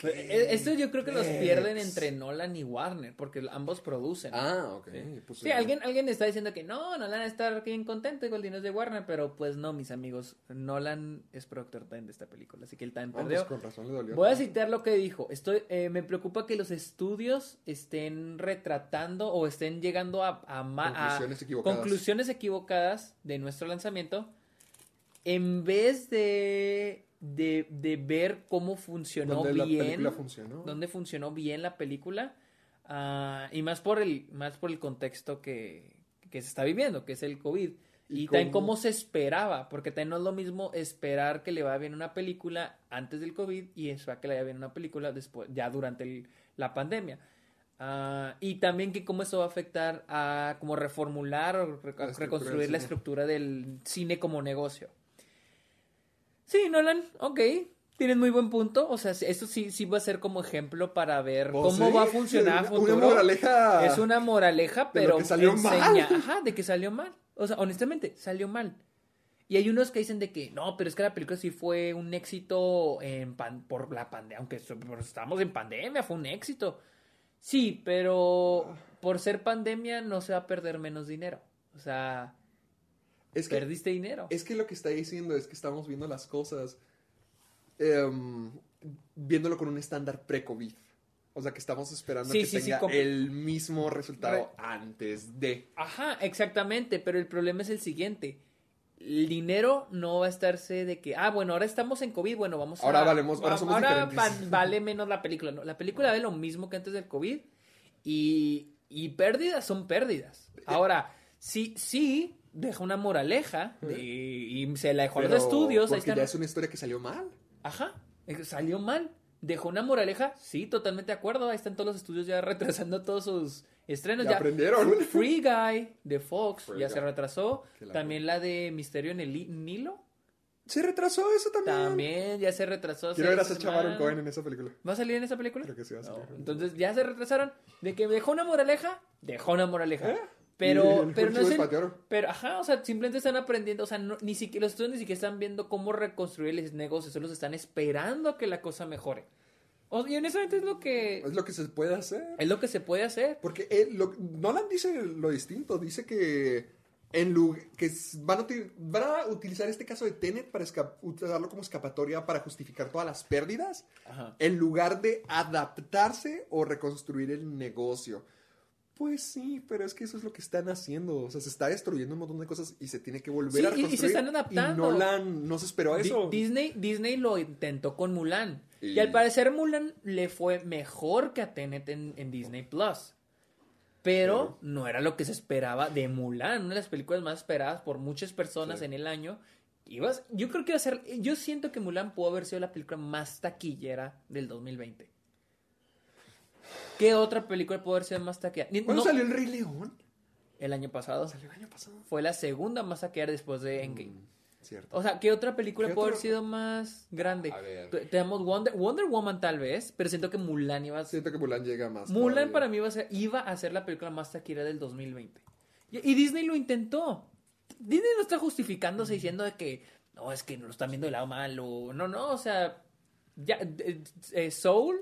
Pero, eh, Esto yo creo que los pierden entre Nolan y Warner, porque ambos producen. Ah, ok. Sí, pues, Sí, eh, alguien, alguien está diciendo que no, Nolan está bien contento con el dinero de Warner, pero pues no, mis amigos. Nolan es productor también de esta película, así que él también ah, pues, perdió. con razón le dolió. Voy a citar lo que dijo. Estoy, eh, me preocupa que los estudios estén retratando o estén llegando a, a ma- a Conclusiones equivocadas. conclusiones equivocadas de nuestro lanzamiento en vez de, de, de ver cómo funcionó la bien, funcionó. dónde funcionó bien la película ah, y más por el más por el contexto que, que se está viviendo, que es el COVID. Y Y, también cómo- se esperaba, porque también no es lo mismo esperar que le vaya bien una película antes del COVID y esperar que le vaya bien una película después, ya durante el- la pandemia. Ah, y también que cómo eso va a afectar a como reformular o re- La reconstruir la estructura del cine como negocio. Sí, Nolan, ok. Tienes muy buen punto. O sea, esto sí, sí va a ser como ejemplo para ver Pues cómo sí, va a funcionar a una- una moraleja Es una moraleja, de pero que salió mal. Ajá, de que salió mal. O sea, honestamente, salió mal. Y hay unos que dicen de que no, pero es que la película sí fue un éxito en pan- por la pandemia, aunque estamos en pandemia, fue un éxito. Sí, pero por ser pandemia no se va a perder menos dinero. O sea, Es que, perdiste dinero. es que lo que está diciendo es que estamos viendo las cosas em, viéndolo con un estándar pre-COVID. O sea, que estamos esperando Sí, que sí, tenga el mismo resultado Re- antes de. Ajá, exactamente, pero el problema es el siguiente. El dinero no va a estarse de que, ah, bueno, ahora estamos en COVID, bueno, vamos a... Ahora valemos- ahora somos ahora diferentes. vale menos la película. No, la película vale lo mismo que antes del COVID y, y pérdidas son pérdidas. Ahora, sí, sí, deja una moraleja de- y se la dejó a los estudios. Ahí Porque están. ya es una historia que salió mal. Ajá, eh, salió mal. Dejó una moraleja, sí, totalmente de acuerdo. Ahí están todos los estudios ya retrasando todos sus estrenos. Ya aprendieron. Free- Guy de Fox Free ya Guy. se retrasó. La También la de Misterio en el Nilo. Se retrasó eso también. También ya se retrasó. Quiero ver a Sacha Baron. Cohen en esa película. ¿Va a salir en esa película? Creo que sí va a salir. No, Entonces ya se retrasaron. De que dejó una moraleja, dejó una moraleja. ¿Eh? Pero, pero no es el- pero ajá, o sea, simplemente están aprendiendo, o sea, no- ni siquiera los estudios ni siquiera están viendo cómo reconstruir el negocio, solo están esperando a que la cosa mejore. O- y honestamente es lo que Es lo que se puede hacer. es lo que se puede hacer. Porque él, lo- Nolan dice lo distinto. Dice que en lu- que van a, van a utilizar este caso de Tenet para utilizarlo como escapatoria para justificar todas las pérdidas, Ajá. en lugar de adaptarse o reconstruir el negocio. Pues sí, pero es que eso es lo que están haciendo. O sea, se está destruyendo un montón de cosas y se tiene que volver Sí, a y- y se reconstruir. están adaptando. Y Nolan no se esperó a Di- eso. Disney, Disney lo intentó con Mulan. Y... Y- al parecer Mulan le fue mejor que a Tenet en, en Disney Plus. Pero no era lo que se esperaba de Mulan, una de las películas más esperadas por muchas personas Sí. en el año. Ibas- yo creo que iba a ser. Yo siento que Mulan pudo haber sido la película más taquillera del 2020. ¿Qué otra película pudo haber sido más taquillera? Ni- ¿Cuándo no, salió El Rey León? el año pasado. Salió el año pasado. Fue la segunda más taquillera después de Endgame. Mm, cierto. O sea, ¿qué otra película ¿Qué puede haber sido más grande? A ver. Te- Tenemos Wonder, Wonder Woman tal vez, pero siento que Mulan iba a ser... Siento que Mulan llega más. Mulan todavía. para mí iba a ser, iba a ser la película más taquillera del 2020. Y, y Disney lo intentó. Disney no está justificándose diciendo de que no, es que no lo están viendo del lado malo. No, no, o sea, ya, eh, eh, Soul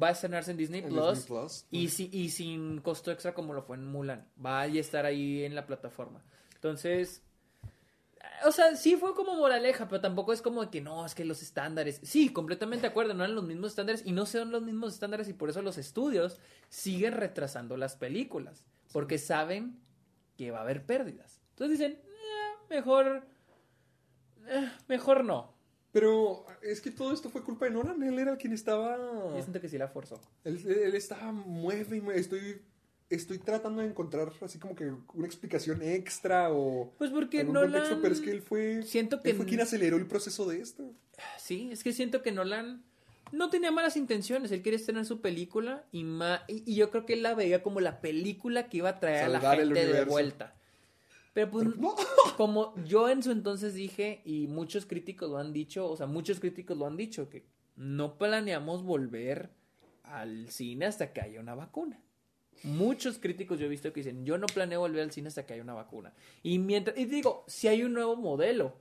va a estrenarse en Disney En Plus, Disney Plus. Y, si- y sin costo extra como lo fue en Mulan. Va a estar ahí en la plataforma. Entonces, eh, o sea, sí fue como moraleja, pero tampoco es como que no, es que los estándares. Sí, completamente de acuerdo, no eran los mismos estándares y no son los mismos estándares y por eso los estudios siguen retrasando las películas. Porque saben que va a haber pérdidas. Entonces dicen, "Eh, mejor. eh, mejor no. Pero es que todo esto fue culpa de Nolan. Él era el quien estaba. Yo siento que sí la forzó. Él, él estaba mueve y mueve. Estoy, estoy tratando de encontrar así como que una explicación extra o. Pues porque Nolan. contexto, pero es que él fue. Siento que Él fue quien aceleró el proceso de esto. Sí, es que siento que Nolan no tenía malas intenciones. Él quería estrenar su película y, ma- y, yo creo que él la veía como la película que iba a traer a la gente de vuelta. Pero pues, No. como yo en su entonces dije, y muchos críticos lo han dicho, o sea, muchos críticos lo han dicho, que no planeamos volver al cine hasta que haya una vacuna. Muchos críticos yo he visto que dicen, yo no planeo volver al cine hasta que haya una vacuna. Y mientras, y digo, si hay un nuevo modelo.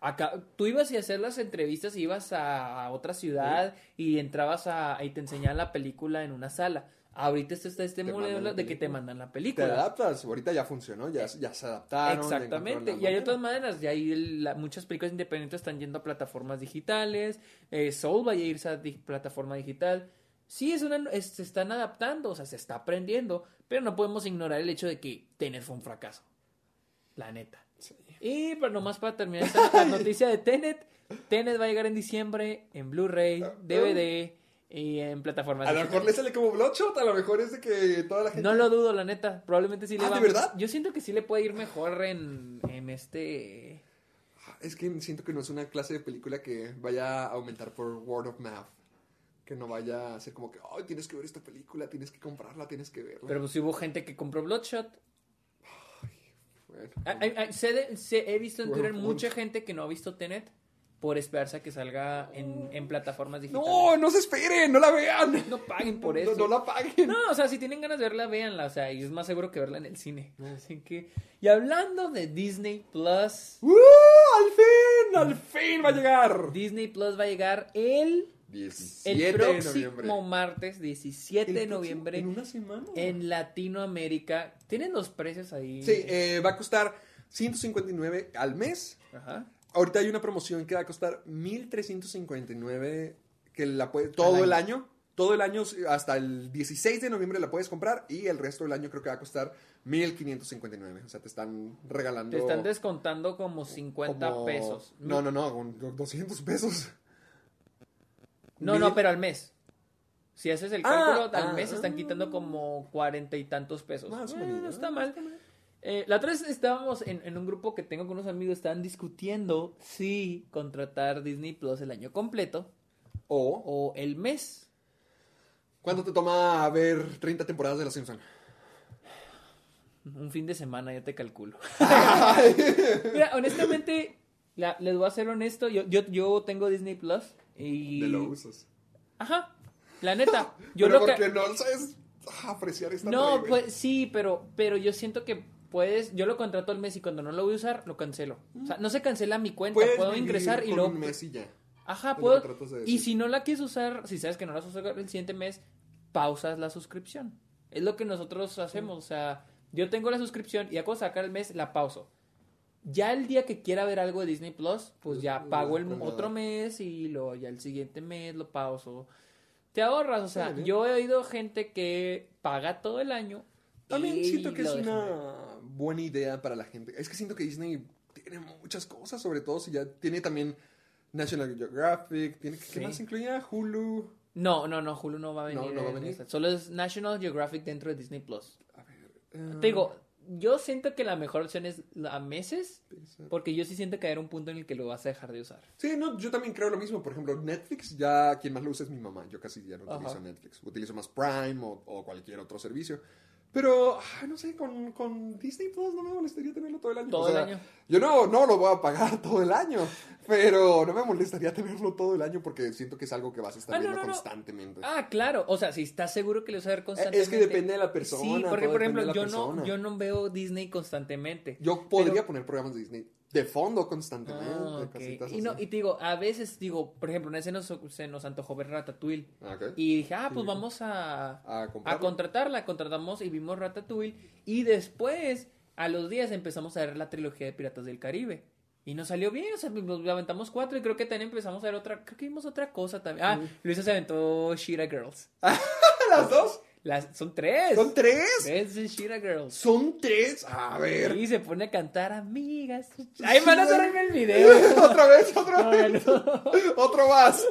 Acá, tú ibas a hacer las entrevistas, ibas a, a otra ciudad y entrabas a, y te enseñaban la película en una sala. Ahorita está este, Te modelo de que te mandan la Te película. adaptas. Ahorita ya funcionó. Ya, ya se adaptaron. Exactamente. Y hay otras manera. maneras. Ya hay la- muchas películas independientes están yendo a plataformas digitales. Eh, Soul va a irse a di- plataforma digital. Sí, es una, es- se están adaptando, o sea, se está aprendiendo, pero no podemos ignorar el hecho de que Tenet fue un fracaso. La neta. Y pero nomás para terminar esta noticia de Tenet, Tenet va a llegar en diciembre en Blu-ray, DVD y en plataformas A lo mejor le sale como Bloodshot. A lo mejor es de que toda la gente. no lo dudo, la neta. Probablemente sí le Ah, va ¿de verdad? Yo siento que sí le puede ir mejor en, en este. Es que siento que no es una clase de película que vaya a aumentar por word of mouth. Que no vaya a ser como que, ay, tienes que ver esta película, tienes que comprarla, tienes que verla. Pero pues hubo gente que compró Bloodshot. Bueno, Ah, ah, ah, sé de- sé- he visto en Twitter mucha gente que no ha visto Tenet por esperarse a que salga en, en plataformas digitales. no, no se esperen, no la vean. No paguen por No- eso. No, la paguen. No, o sea, si tienen ganas de verla, véanla. O sea, y es más seguro que verla en el cine. Así que. Y hablando de Disney Plus. ¡Uh! ¡Al fin! ¡Al fin va a llegar! Disney Plus va a llegar el, 17 el próximo martes, 17 ¿El de noviembre. En una semana. En Latinoamérica. ¿Tienen los precios ahí? Sí, eh, va a costar 159 al mes. Ajá. Ahorita hay una promoción que va a costar 1359 que la puede todo el año. Todo el año hasta el 16 de noviembre la puedes comprar y el resto del año creo que va a costar 1559. O sea, te están regalando Te están descontando como 50 como- pesos. No, no, no, con 200 pesos. No, Mil- no, pero al mes. Si haces el Ah, cálculo, al ah, mes están quitando como cuarenta y tantos pesos. Más o Eh, menos, no ¿no? está mal. Eh, la otra vez estábamos en, en un grupo que tengo con unos amigos, estaban discutiendo si contratar Disney Plus el año completo O o el mes. ¿cuánto te toma ver 30 temporadas de Los Simpsons? Un fin de semana, ya te calculo. Mira, honestamente, la- les voy a ser honesto, yo, yo, yo tengo Disney Plus y... De lo usas. Ajá, la neta. Yo Pero lo que... porque no sabes apreciar esta No, pues sí, pero, pero yo siento que puedes, yo lo contrato al mes y cuando no lo voy a usar, lo cancelo. O sea, no se cancela mi cuenta, Puedes puedo ingresar y luego... un mes y ya. Ajá, puedo... Y si no la quieres usar, si sabes que no la vas a usar el siguiente mes, pausas la suscripción. Es lo que nosotros hacemos, o sea, yo tengo la suscripción y ya cuando sacar el mes, la pauso. Ya el día que quiera ver algo de Disney Plus, pues ya Pues, pago el otro mes y luego ya el siguiente mes lo pauso. Te ahorras, o sea, yo he oído gente que paga todo el año. También siento que es una buena idea para la gente. Es que siento que Disney tiene muchas cosas, sobre todo si ya tiene también National Geographic, tiene, ¿qué Sí. más incluía? Hulu. No, no, no, Hulu no va a venir. No, no va a en venir. Solo es National Geographic dentro de Disney Plus. A ver. Te digo, yo siento que la mejor opción es a meses, porque yo sí siento que hay un punto en el que lo vas a dejar de usar. Sí, no, yo también creo lo mismo. Por ejemplo, Netflix, ya quien más lo usa es mi mamá. Yo casi ya no utilizo. Netflix. Utilizo más Prime o, o cualquier otro servicio. Pero, ay, no sé, con, con Disney Plus no me molestaría tenerlo todo el año. Todo O sea, el año. Yo no, no lo voy a pagar todo el año. Pero no me molestaría tenerlo todo el año porque siento que es algo que vas a estar Ah, viendo no, no. constantemente. Ah, claro, o sea, si estás seguro que lo vas a ver constantemente. es que depende de la persona. Sí, porque por ejemplo, yo no, yo no veo Disney constantemente. Yo podría pero- poner programas de Disney de fondo constantemente. Ah, ok. cositas y, no, así. y te digo, a veces digo, por ejemplo, una vez se nos, se nos antojó ver Ratatouille. Ah, ok. Y dije, ah, pues Sí. vamos a, A contratarla. Contratamos y vimos Ratatouille. Y después, a los días, empezamos a ver la trilogía de Piratas del Caribe. Y nos salió bien, o sea, nos aventamos cuatro y creo que también empezamos a ver otra, creo que vimos otra cosa también. Ah, Luisa se aventó Shira Girls. ¿Las dos? Las, son tres. ¿Son tres? Tres de Shira Girls. Son tres. A ver. Y se pone a cantar amigas. Ay, van a hacerme el video. otra vez, otra No, vez. no. Otro más.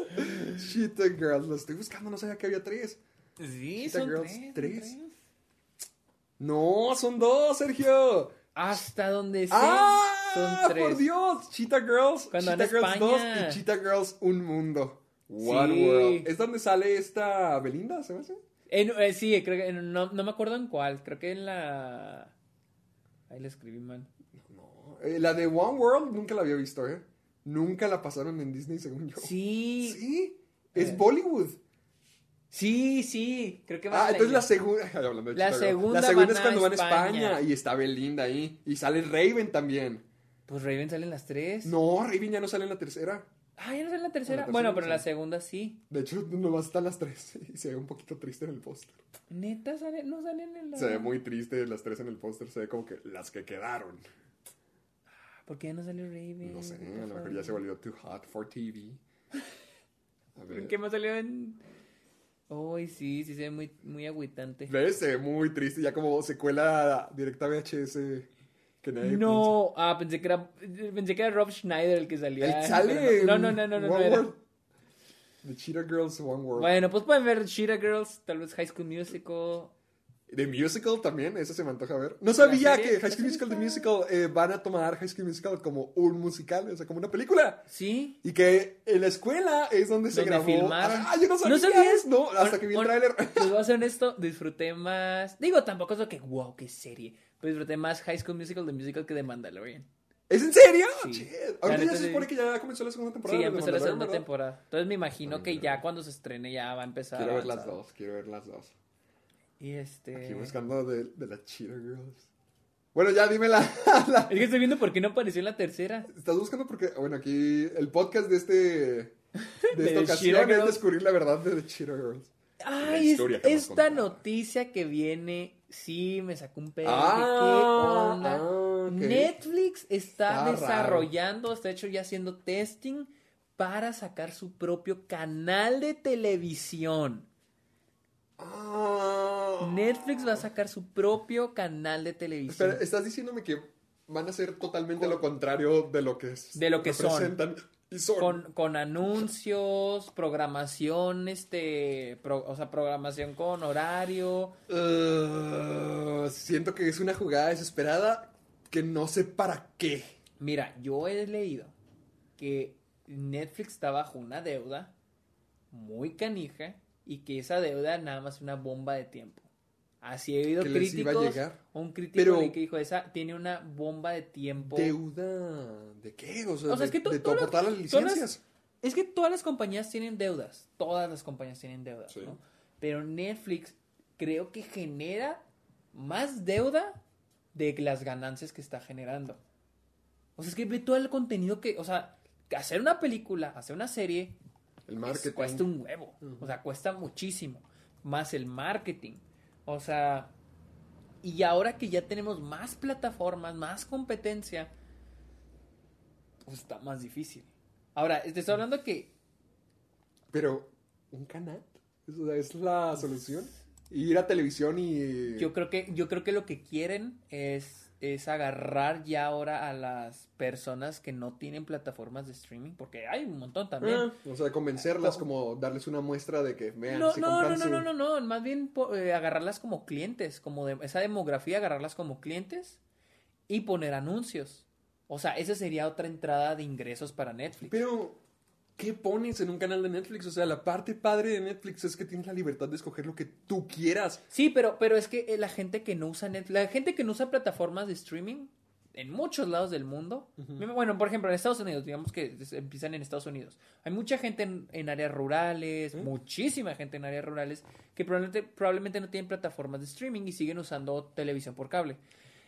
Cheetah Girls. Lo estoy buscando, no sabía que había tres. Sí, Cheetah son Girls, tres. No, son dos, Sergio. Hasta donde sé, ¡Ah! son tres. por Dios! Cheetah Girls, Cuando Cheetah Girls 2 España. y Cheetah Girls Un Mundo. One Sí. World. ¿Es donde sale esta Belinda, se me hace? En- eh, sí, creo que en- no, no me acuerdo en cuál. Creo que en la. Ahí le escribí mal. No. Eh, la de One World nunca la había visto, ¿eh? Nunca la pasaron en Disney, según yo. Sí, sí, Sí, es Eh. Bollywood. sí, creo que va Ah, a entonces la segunda. hablando de La segunda La segunda es cuando van a España. España y está Belinda ahí. Y sale Raven también. Pues Raven sale en las tres. No, Raven ya no sale en la tercera. Ah, ya no sale en la tercera. En la bueno, pero en la segunda sí. De hecho, nomás están las tres. Y se ve un poquito triste en el póster. Neta, sale, no salen en la. Se ve muy triste las tres en el póster. Se ve como que las que quedaron. ¿Por qué ya no sale Raven? No sé, a lo mejor ya se volvió too hot for TV. A ver. ¿Qué más salió en.? Uy, sí, sí se ve muy, muy agüitante. ¿Ves? Se ve muy triste. Ya como secuela directa VHS. Que nadie No, ah, pensé que era pensé que era Rob Schneider el que salía. piensa. Él sale. No, no, no, no, no, no era. The Cheetah Girls One World. Bueno, pues pueden ver Cheetah Girls, tal vez High School Musical. The Musical también, eso se me antoja ver. No sabía que ¿La High School Musical, The? Musical, eh, van a tomar High School Musical como un musical, o sea, como una película. Sí. Y que en la escuela es donde se grabó. filmaron. Ah, yo no sabía. ¿No sabías? No, hasta que vi el tráiler. Les voy a ser honesto, disfruté más. Digo, tampoco es lo que, wow, qué serie. Pero disfruté más High School Musical, The Musical que de Mandalorian. ¿Es en serio? Sí. Ahorita ya se supone que ya comenzó la segunda temporada. Sí, ya de empezó la segunda ¿verdad? temporada. Entonces me imagino que ya cuando se estrene ya va a empezar. Quiero ver las dos, quiero ver las dos. Y este. Aquí buscando de, de la Cheetah Girls. Bueno, ya dime la, la- Es que estoy viendo por qué no apareció en la tercera. Estás buscando porque, bueno, aquí el podcast de este de De esta ocasión es descubrir la verdad de The Cheetah Girls. Ay, historia que esta noticia que viene, sí, me sacó un pedo. Ah, ¿Qué onda? ah. Netflix está, Está desarrollando, está hecho ya haciendo testing para sacar su propio canal de televisión. Ah. Netflix va a sacar su propio canal de televisión. Espera, estás diciéndome que van a ser totalmente lo contrario de lo que es. De lo que son. Representan Y son. Con, con anuncios, programación, este, pro- o sea, programación con horario. Uh, siento que es una jugada desesperada que no sé para qué. Mira, yo he leído que Netflix está bajo una deuda muy canija y que esa deuda nada más es una bomba de tiempo. Así he oído Que les iba a críticos. llegar. Un crítico Pero- de que dijo esa tiene una bomba de tiempo. ¿Deuda de qué? O sea, O sea, es de, que de todo, las- las licencias. Es que todas las compañías tienen deudas. Todas las compañías tienen deudas, Sí. ¿no? Pero Netflix creo que genera más deuda de las ganancias que está generando. O sea, es que ve todo el contenido que, o sea, hacer una película, hacer una serie, El es- marketing. cuesta un huevo. O sea, cuesta muchísimo. Más el marketing. O sea, y ahora que ya tenemos más plataformas, más competencia, pues está más difícil. Ahora, te estoy hablando que Pero, ¿un canal? ¿Es la solución? Ir a televisión y... yo creo que yo creo que lo que quieren es es agarrar ya ahora a las personas que no tienen plataformas de streaming, porque hay un montón también. Ah, o sea, convencerlas, como darles una muestra de que, vean, No, si no, no, no, su- no, no, no, más bien eh, agarrarlas como clientes, como de esa demografía, agarrarlas como clientes y poner anuncios. O sea, esa sería otra entrada de ingresos para Netflix. Pero, ¿qué pones en un canal de Netflix? O sea, la parte padre de Netflix es que tienes la libertad de escoger lo que tú quieras. Sí, pero, pero es que eh, la gente que no usa Netflix, la gente que no usa plataformas de streaming en muchos lados del mundo, bueno, por ejemplo, en Estados Unidos, digamos que empiezan en Estados Unidos, hay mucha gente en, en áreas rurales, muchísima gente en áreas rurales que probablemente, probablemente no tienen plataformas de streaming y siguen usando televisión por cable.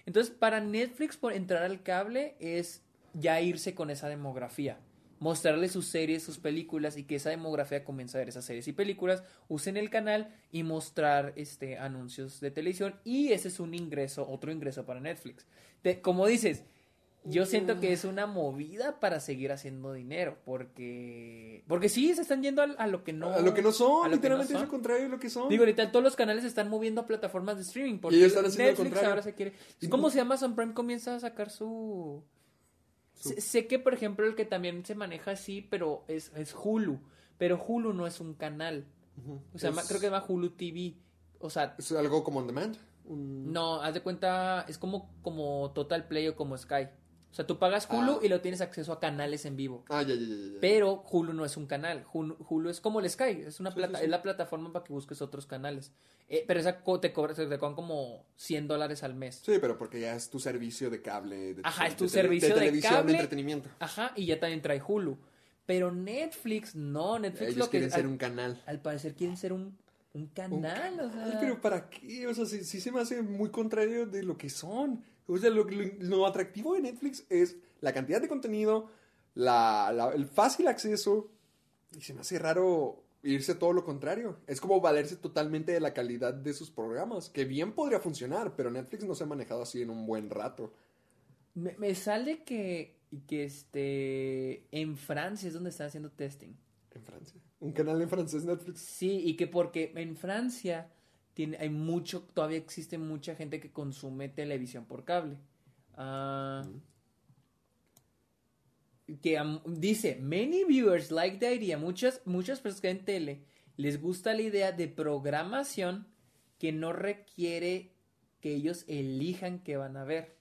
Entonces, para Netflix, por entrar al cable es ya irse con esa demografía. Mostrarle sus series, sus películas y que esa demografía comience a ver esas series y películas, usen el canal y mostrar este, anuncios de televisión. Y ese es un ingreso, otro ingreso para Netflix. Te- como dices, yo siento que es una movida para seguir haciendo dinero. Porque, porque sí, se están yendo a, a lo que no a lo que no son, literalmente no es lo contrario de lo que son. Digo, ahorita todos los canales se están moviendo a plataformas de streaming. Porque ellos están haciendo lo Netflix contrario. ahora se quiere. Y como no- si Amazon Prime comienza a sacar su. Sé, sé que, por ejemplo, el que también se maneja así, pero es, es Hulu. Pero Hulu no es un canal. O sea, ma- creo que se llama Hulu TV. O sea, Es algo como on demand. Un- no, haz de cuenta, es como, como Total Play o como Sky. O sea, tú pagas Hulu Ah. y lo tienes acceso a canales en vivo. Ah, ya, ya, ya, ya. Pero Hulu no es un canal. Hulu, Hulu es como el Sky. Es una Sí, plata, sí, sí. es la plataforma para que busques otros canales. Eh, pero esa co- te cobra, te cobran como 100 dólares al mes. Sí, pero porque ya es tu servicio de cable. De, Ajá, es tu de servicio de televisión, cable. de entretenimiento. Ajá, y ya también trae Hulu. Pero Netflix, no, Netflix Ellos lo que quieren ser al, un canal. al parecer quieren ser un, un Un canal. o sea. pero ¿para qué? O sea, sí, sí se me hace muy contrario de lo que son. O sea, lo, lo- lo atractivo de Netflix es la cantidad de contenido, la, la- el fácil acceso, y se me hace raro irse todo lo contrario. Es como valerse totalmente de la calidad de sus programas, que bien podría funcionar, pero Netflix no se ha manejado así en un buen rato. Me, me sale que, que este en Francia es donde están haciendo testing. En Francia. Un canal en francés Netflix. Sí, y que porque en Francia tiene, hay mucho, todavía existe mucha gente que consume televisión por cable. Ah, que dice, many viewers like the idea, muchas, muchas personas que ven tele, les gusta la idea de programación que no requiere que ellos elijan qué van a ver.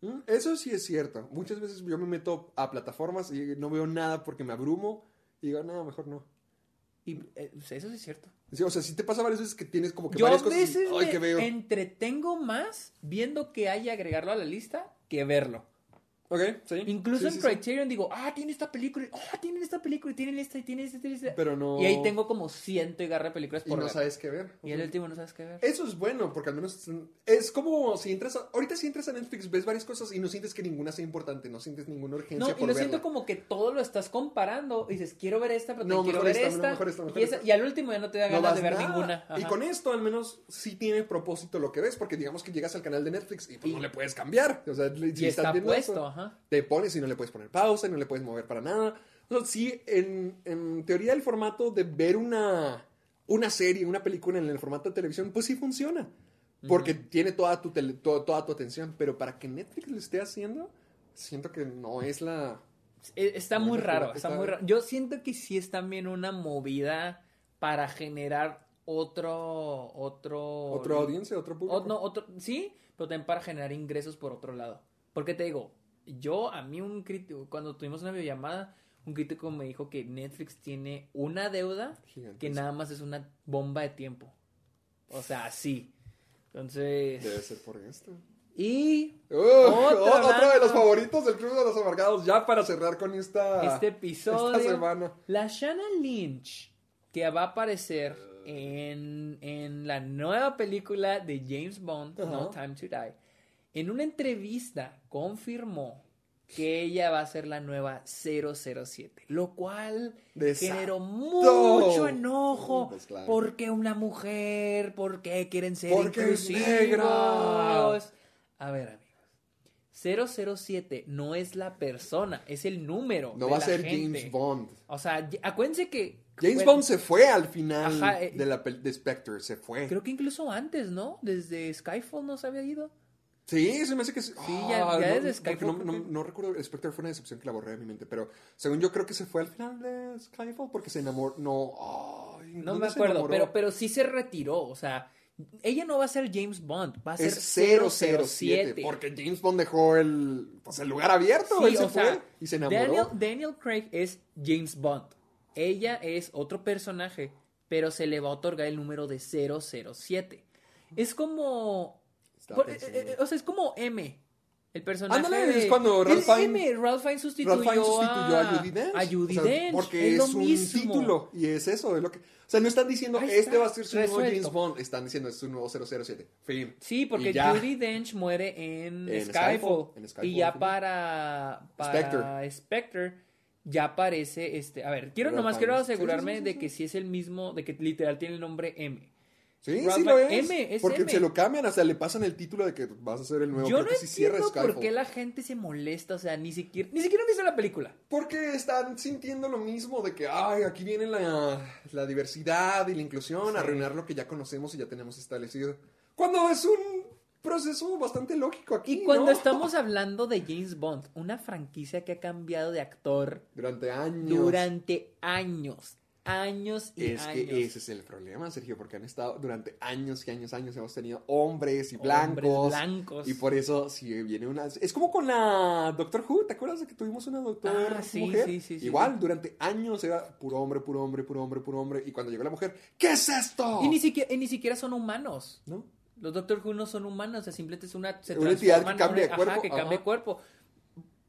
Mm, Eso sí es cierto. Muchas veces yo me meto a plataformas y no veo nada porque me abrumo y digo, no, mejor no. Y eh, eso sí es cierto. O sea, si te pasa varias veces que tienes como que Yo varias cosas veces "Ay, me que veo. entretengo más viendo que hay agregarlo a la lista que verlo. Ok, sí. Incluso Sí, en sí. Criterion digo, ah, tiene esta película, ah, tienen esta película, y tienen esta, y tienen esta, y tienen esta. Pero no. Y ahí tengo como ciento y garra películas Y por no ver. sabes qué ver. Y el último no sabes qué ver. Eso es bueno, porque al menos es como si entras a, ahorita si entras a Netflix ves varias cosas y no sientes que ninguna sea importante, no sientes ninguna urgencia No, y por lo verla. siento como que todo lo estás comparando. Y dices, quiero ver esta, pero No, no, quiero ver esta, no, esta. mejor esta, mejor y, esta. y al último ya no te da No ganas de ver nada. ninguna. Y con esto al menos sí tiene propósito lo que ves, porque digamos que llegas al canal de Netflix y pues Y- no le puedes cambiar. O sea, si y está puesto, eso, ajá. Te pones y no le puedes poner pausa, y no le puedes mover para nada. O sea, sí, en, en teoría el formato de ver una, una serie, una película en el formato de televisión, pues sí funciona. Porque tiene toda tu, tele- to- toda tu atención. Pero para que Netflix lo esté haciendo, siento que no es la... Eh, Está muy raro, está está- muy raro. Yo siento que sí es también una movida para generar otro, otro... Otra audiencia, otro público. O- no, otro, sí, pero también para generar ingresos por otro lado. Porque te digo, yo, a mí un crítico, cuando tuvimos una videollamada, un crítico me dijo que Netflix tiene una deuda que nada más es una bomba de tiempo. O sea, sí. Entonces... Debe ser por esto. Y Uh, Otro otro, de los favoritos del Club de los Amargados, ya para cerrar con esta, este episodio... esta semana. La Shannon Lynch, que va a aparecer en, en la nueva película de James Bond. No Time to Die, en una entrevista confirmó que ella va a ser la nueva 007, lo cual generó mucho enojo. pues claro. porque una mujer? ¿Por qué quieren ser Porque inclusivos? negra. A ver, amigos. 007 no es la persona, es el número. No de va a ser gente. James Bond. O sea, acuérdense que. James bueno, Bond se fue al final Ajá, eh, de la de Spectre, se fue. Creo que incluso antes, ¿no? Desde Skyfall no se había ido. Sí, se me hace que sí. Sí, ya- ya no, desde Skyfall No, recuerdo, Spectre fue una decepción que la borré de mi mente, pero según yo creo que se fue al final de Skyfall porque se enamoró. No, No ¿dónde me acuerdo, pero, pero sí se retiró. O sea, ella no va a ser James Bond, va a ser es 007, porque James Bond dejó el, pues, el lugar abierto, Sí, él se fue sea, y se enamoró. Daniel, Daniel Craig es James Bond. Ella es otro personaje, pero se le va a otorgar el número de 007. Es como. Por- eh, pensando. eh, o sea, es como M. El personaje. Ándale, de- es cuando Ralph M. Fiennes sustituyó, Ralph Fiennes sustituyó a, Judi Dench. a Judi O sea, Dench. Porque es, un mismo. título. Y es eso. Es lo que, o sea, no están diciendo, este va a ser su nuevo. James Bond. Están diciendo, es su nuevo 007. Fin. Sí, porque. Judy Dench muere en, En Skyfall. Skyfall, en Skyfall, y ya para, para Spectre. ya aparece este. A ver, quiero nomás quiero. Sí, asegurarme sí, sí, de que sí es el mismo, de que literal tiene el nombre M. Sí, sí lo es. M, es porque M. se lo cambian, hasta le pasan el título de que vas a ser el nuevo. Yo no sí entiendo por qué la gente se molesta, o sea, ni siquiera, ni siquiera han visto la película. Porque están sintiendo lo mismo de que, ay, aquí viene la, la diversidad y la inclusión, a arruinar lo que ya conocemos y ya tenemos establecido. Cuando es un proceso bastante lógico aquí, Y cuando ¿no? estamos hablando de James Bond, una franquicia que ha cambiado de actor Durante años. durante años, años y Es años. que ese es el problema, Sergio, porque han estado durante años y años, años, hemos tenido hombres y Hombres blancos. blancos. Y por eso, si viene una. Es como con la Doctor Who, ¿te acuerdas de que tuvimos una doctora Ah, sí, mujer? sí, sí, Igual, durante años era puro hombre, puro hombre, puro hombre, puro hombre. Y cuando llegó la mujer, ¿qué es esto? Y ni siquiera, y ni siquiera son humanos. ¿No? Los Doctor Who no son humanos, o sea, simplemente es una... Se Una entidad que cambia de cuerpo, Ajá, que ajá. cambia de cuerpo.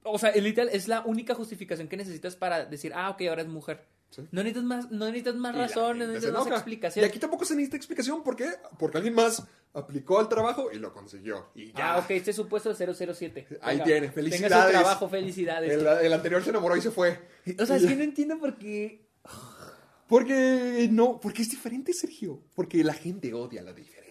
O sea, el literal es la única justificación que necesitas para decir, ah, ok, ahora es mujer. Sí. No necesitas más, no necesitas más la razones, no necesitas más explicación. Y aquí tampoco se necesita explicación. ¿Por qué? Porque alguien más aplicó el trabajo y lo consiguió. Y ya. Ah, ok, este es su puesto 007. Ahí Venga, tiene. Tenga Felicidades. su trabajo, felicidades. El, el anterior se enamoró y se fue. O sea, es que no entiendo por qué... Porque no, porque es diferente, Sergio. Porque la gente odia lo diferente.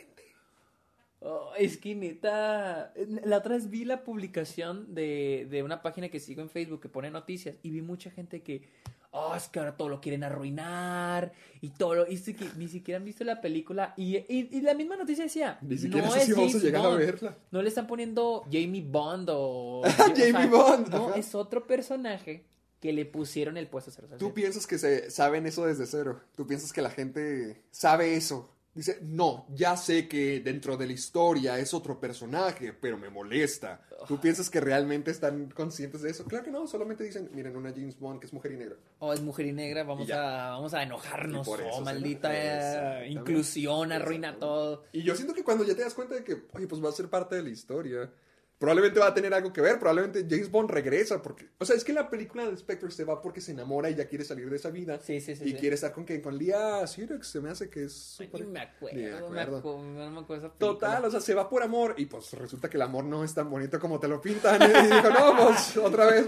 Oh, es que neta, la otra vez vi la publicación de, de una página que sigo en Facebook que pone noticias y vi mucha gente que, oh, es que ahora todo lo quieren arruinar y todo lo, y es que ni siquiera han visto la película y, y- y la misma noticia decía, Ni siquiera no sé es si vamos a llegar a verla. no le están poniendo Jamie Bond o... Jamie Bond, No, ajá. es otro personaje que le pusieron el puesto 007. Tú piensas que se saben eso desde cero. Tú piensas que la gente sabe eso. Dice, no, ya sé que dentro de la historia es otro personaje, pero me molesta. ¿Tú piensas que realmente están conscientes de eso? Claro que no, solamente dicen, miren, una James Bond que es mujer y negra. Oh, es mujer y negra, vamos, Y a, vamos a enojarnos. Oh, maldita inclusión, arruina todo. Y yo siento que cuando ya te das cuenta de que, oye, pues va a ser parte de la historia, probablemente va a tener algo que ver, probablemente James Bond regresa, porque, o sea, es que la película de Spectre se va porque se enamora y ya quiere salir de esa vida. Sí, sí, sí, Y sí. quiere estar con que con Lia Sirex, se me hace que es me acuerdo, me acuerdo. acuerdo, no me acuerdo esa película. Total, o sea, se va por amor y pues resulta que el amor no es tan bonito como te lo pintan. Y dijo, no, pues otra vez,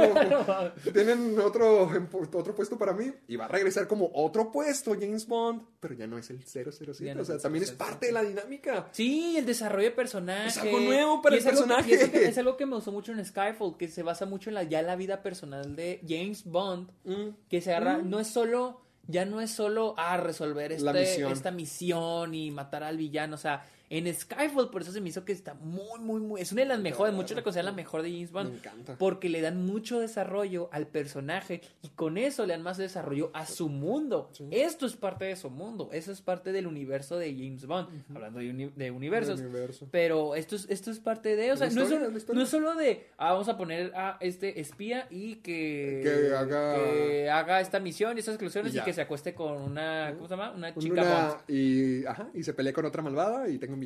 tienen otro, otro puesto para mí y va a regresar como otro puesto, James Bond, pero ya no es el 007, Ya no o sea, también es 007. parte de la dinámica. Sí, el desarrollo de personaje. Es algo nuevo para el personaje. es, algo que, me gustó mucho en Skyfall, que se basa mucho en la, ya la vida personal de James Bond, Mm. que se agarra, no es solo, ya no es solo, ah, resolver este- misión. esta misión y matar al villano, o sea, en Skyfall, por eso se me hizo que está muy, muy, muy, es una de las mejores, muchos la consideran la mejor de James Bond. Me encanta. Porque le dan mucho desarrollo al personaje y con eso le dan más desarrollo a su mundo. Esto es parte de su mundo, eso es parte del universo de James Bond, hablando de, uni- de universos. Universo. Pero esto es, esto es parte de, o sea, no, es historia, no es solo de, ah, vamos a poner a este espía y que, Que haga- que haga esta misión y estas exclusiones Y que se acueste con una, ¿cómo se llama? Una chica una- Bond. y, ajá, y se pelea con otra malvada y tengo un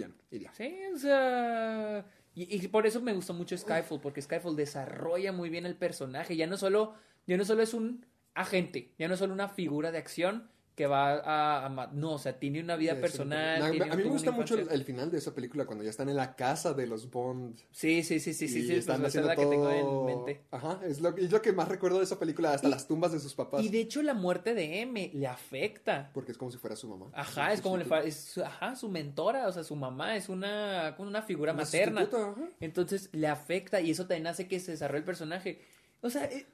Sí, o sea. Y, por eso me gustó mucho Skyfall, porque Skyfall desarrolla muy bien el personaje. Ya no solo, ya no solo es un agente, ya no solo una figura de acción que va a, no, o sea, tiene una vida Sí, personal. a, tiene- a mí me gusta mucho el, final de esa película cuando ya están en la casa de los Bond. Sí, sí, sí, sí, sí, sí, pues, están es la que tengo todo- en mente. Ajá, es lo, es lo que más recuerdo de esa película, hasta Y- las tumbas de sus papás. Y de hecho la muerte de M le afecta. Porque es como si fuera su mamá. Ajá, es como le fa- es, su- ajá, su mentora, o sea, su mamá es una, como una figura Una materna. ajá. Entonces le afecta y eso también hace que se desarrolle el personaje. O sea, eh,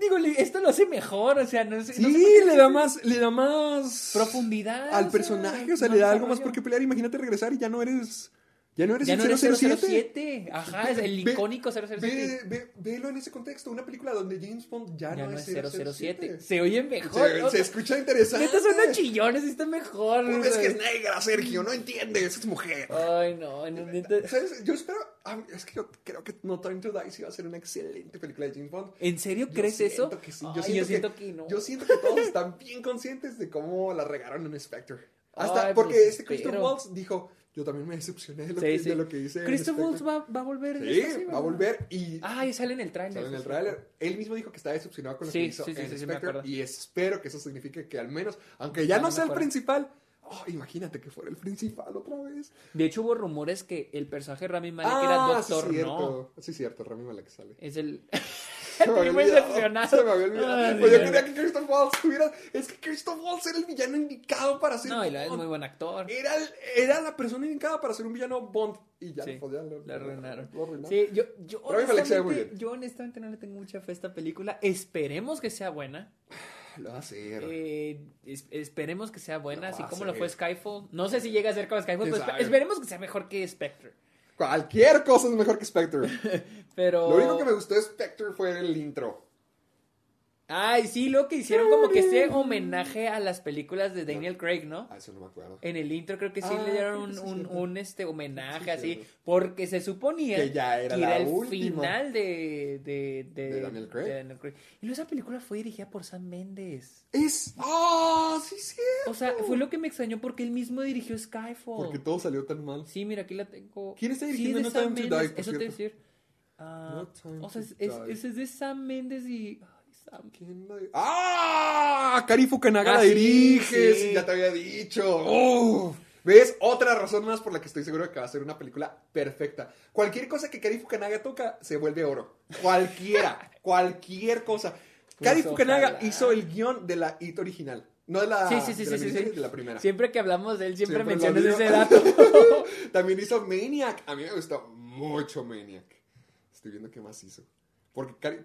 digo, esto lo hace mejor, o sea, no sé. Sí, no sé le da más, le da más profundidad. al personaje, o sea, le da algo más por qué pelear. Imagínate regresar y ya no eres, ya no eres Ya el no eres 007. 007. Ajá, es el Ve- icónico 007. Ve, ve, velo en ese contexto, una película donde James Bond ya, ya no, no es es 007. 007. Se oye mejor. Se, escucha interesante. Neta son unos chillones y está mejor. Porque es que es negra, Sergio, no entiendes, es mujer. Ay, no, no, neta- ¿Sabes? Yo espero. ah, Es que yo creo que No Time to Die sí va a ser una excelente película de James Bond. ¿En serio Yo crees eso? siento que sí, Ay, yo siento, que, no. Yo siento que todos están bien conscientes de cómo la regaron en Spectre. Hasta Ay, porque pues, este Christopher. Waltz dijo: Yo también me decepcioné de lo, Sí, que, sí. de lo que Christopher Waltz Spectre". va, va a volver. en Sí, va a volver y. Ah, y sale en el tráiler. Sale en el sí, sí. tráiler. Él mismo dijo que estaba decepcionado con lo Sí, que hizo sí, sí, en sí, sí, Spectre. y espero que eso signifique que al menos, aunque ya no no sea el principal, oh, imagínate que fuera el principal otra vez. De hecho, hubo rumores que el personaje de Rami Malek ah, era sí, Doctor No. cierto. Sí, cierto, Rami Malek sale. Es el. Estoy muy decepcionado. Se me había olvidado. Ay, Pues yo quería que Christopher Waltz tuviera. Es que Christopher Waltz era el villano indicado para ser No, y la es muy buen actor. Era, el- era la persona indicada para ser un villano Bond. Y ya, Sí, ya lo, la arruinaron. Sí, yo, yo, honestamente, yo honestamente no le tengo mucha fe a esta película. Esperemos que sea buena. Lo va a hacer. Eh, es- esperemos que sea buena, así como lo fue Skyfall. No sé si llega a ser como Skyfall, ¿Quién pero sabe? esperemos que sea mejor que Spectre. Cualquier cosa es mejor que Spectre. Pero. Lo único que me gustó de Spectre fue el intro. Ay, sí, lo que hicieron como que este homenaje a las películas de Daniel Craig, ¿no? Ah, eso no me acuerdo. En el intro creo que sí Ah, le dieron un, sí, un, cierto. un, este homenaje Sí, así, cierto. porque se suponía Que ya era la el última. final de, de, de, De Daniel Craig. de Daniel Craig. Y luego esa película fue dirigida por Sam Mendes. Es. ¡Ah! sí, sí. O sea, fue lo que me extrañó porque él mismo dirigió Skyfall. Porque todo salió tan mal. Sí, mira, aquí la tengo. ¿Quién está Sí, dirigiendo de No Sam Time to Mendes, Die, por Eso te cierto? decir. Ah, No Time o sea, to es, es- es de Sam Mendes y. Ay, Sam. ¿Quién la di- ¡Ah! Cari Fukunaga Ah, sí, dirige. sí. Ya te había dicho. ¿Ves? Otra razón más por la que estoy seguro de que va a ser una película perfecta. Cualquier cosa que Cari Fukunaga toca se vuelve oro. Cualquiera. cualquier cosa. Pues Cari hizo el guion de la hit original. No de la, Sí, sí, sí, de la sí, sí, miniserie, sí. de la primera. Siempre que hablamos de él, siempre, Siempre mencionas ese dato. También hizo Maniac. A mí me gustó mucho Maniac. Estoy viendo qué más hizo. Porque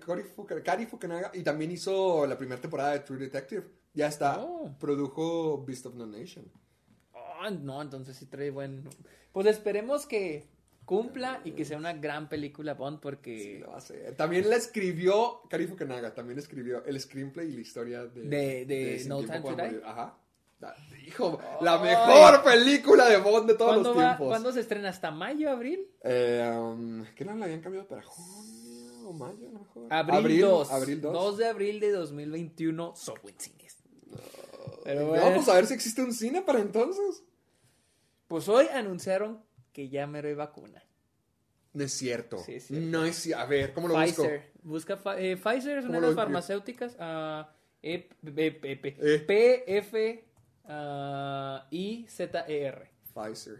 Cari, Fukunaga y también hizo la primera temporada de True Detective. Ya está. Oh. Produjo Beast of No Nation. Ah, no, entonces sí trae buen. Pues esperemos que cumpla y que sea una gran película Bond Sí, porque lo va a hacer. También la escribió Cari Fukunaga. También escribió el screenplay y la historia de, De- de Sin No Time to Die. Ajá. Ah, Hijo, la mejor película de Bond de todos ¿Cuándo, los va- tiempos. ¿Cuándo se estrena? ¿Hasta mayo, abril? Eh, um, ¿Qué no la habían cambiado para junio o mayo? Mejor. Abril, 2. Abril 2. 2 de abril de 2021, solo en cines. Pero No, bueno, Vamos a ver si existe un cine para entonces. pues hoy anunciaron que ya mero hay vacuna. No es cierto. Sí, es cierto. No es cierto. A ver, ¿cómo lo busco? Pfizer. Busca Pfi- eh, Pfizer es una ¿Cómo de las busco? farmacéuticas. E- P- P- P- Eh. PF ah, I Z E R. Pfizer.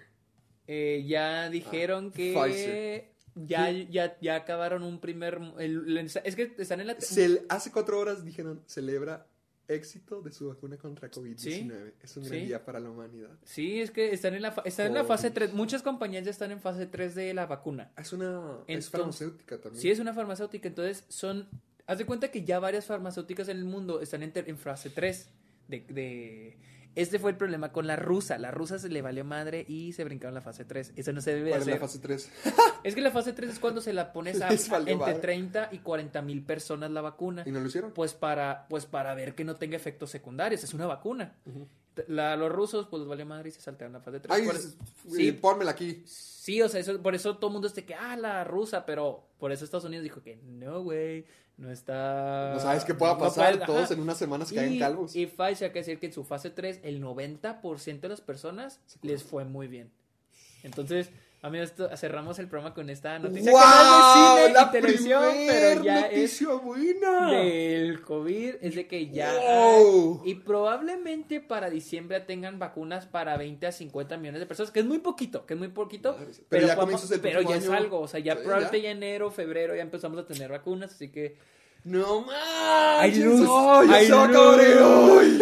Eh, ya dijeron que Ah, Pfizer. Ya, ya, ya acabaron un primer. el- el- es que están en la. Se- hace cuatro horas dijeron, celebra éxito de su vacuna contra COVID-19. Sí, Es un sí. gran día para la humanidad. Sí, es que están en la, están en la fase 3. Muchas compañías ya están en fase 3 de la vacuna. Es una... es Entonces- farmacéutica también. Sí, es una farmacéutica. Entonces, son. Haz de cuenta que ya varias farmacéuticas en el mundo están en, ter- en fase 3. De, de- Este fue el problema con la rusa. La rusa se le valió madre y se brincaron la fase 3. Eso no se debe de ¿Cuál es la fase 3? Es que la fase 3 es cuando se la pones a, entre madre. 30 y 40 mil personas la vacuna. ¿Y no lo hicieron? Pues para, pues para ver que no tenga efectos secundarios. Es una vacuna. La- los rusos, pues les valió madre y se saltaron la fase 3. Ay, s- sí, pónmela aquí. Sí, o sea, eso, por eso todo el mundo está que, ah, la rusa, pero por eso Estados Unidos dijo que no, güey, no está... No sabes qué pueda no pasar. puede- Todos en una semana se caen calvos. Y Pfizer, hay que decir que en su fase 3, el 90% de las personas les fue muy bien. Entonces, Amigos, esto- cerramos el programa con esta noticia ¡Wow! que de cine la y televisión, pero ya es buena. del COVID es de que ya Wow. hay- y probablemente para diciembre tengan vacunas para 20 a 50 millones de personas, que es muy poquito, que es muy poquito, Madre, pero pero, ya vamos- del pero ya es algo, o sea, ya Sí, probablemente ya. ya enero, febrero ya empezamos a tener vacunas, así que No más. Hay luz, hay el-. Ay,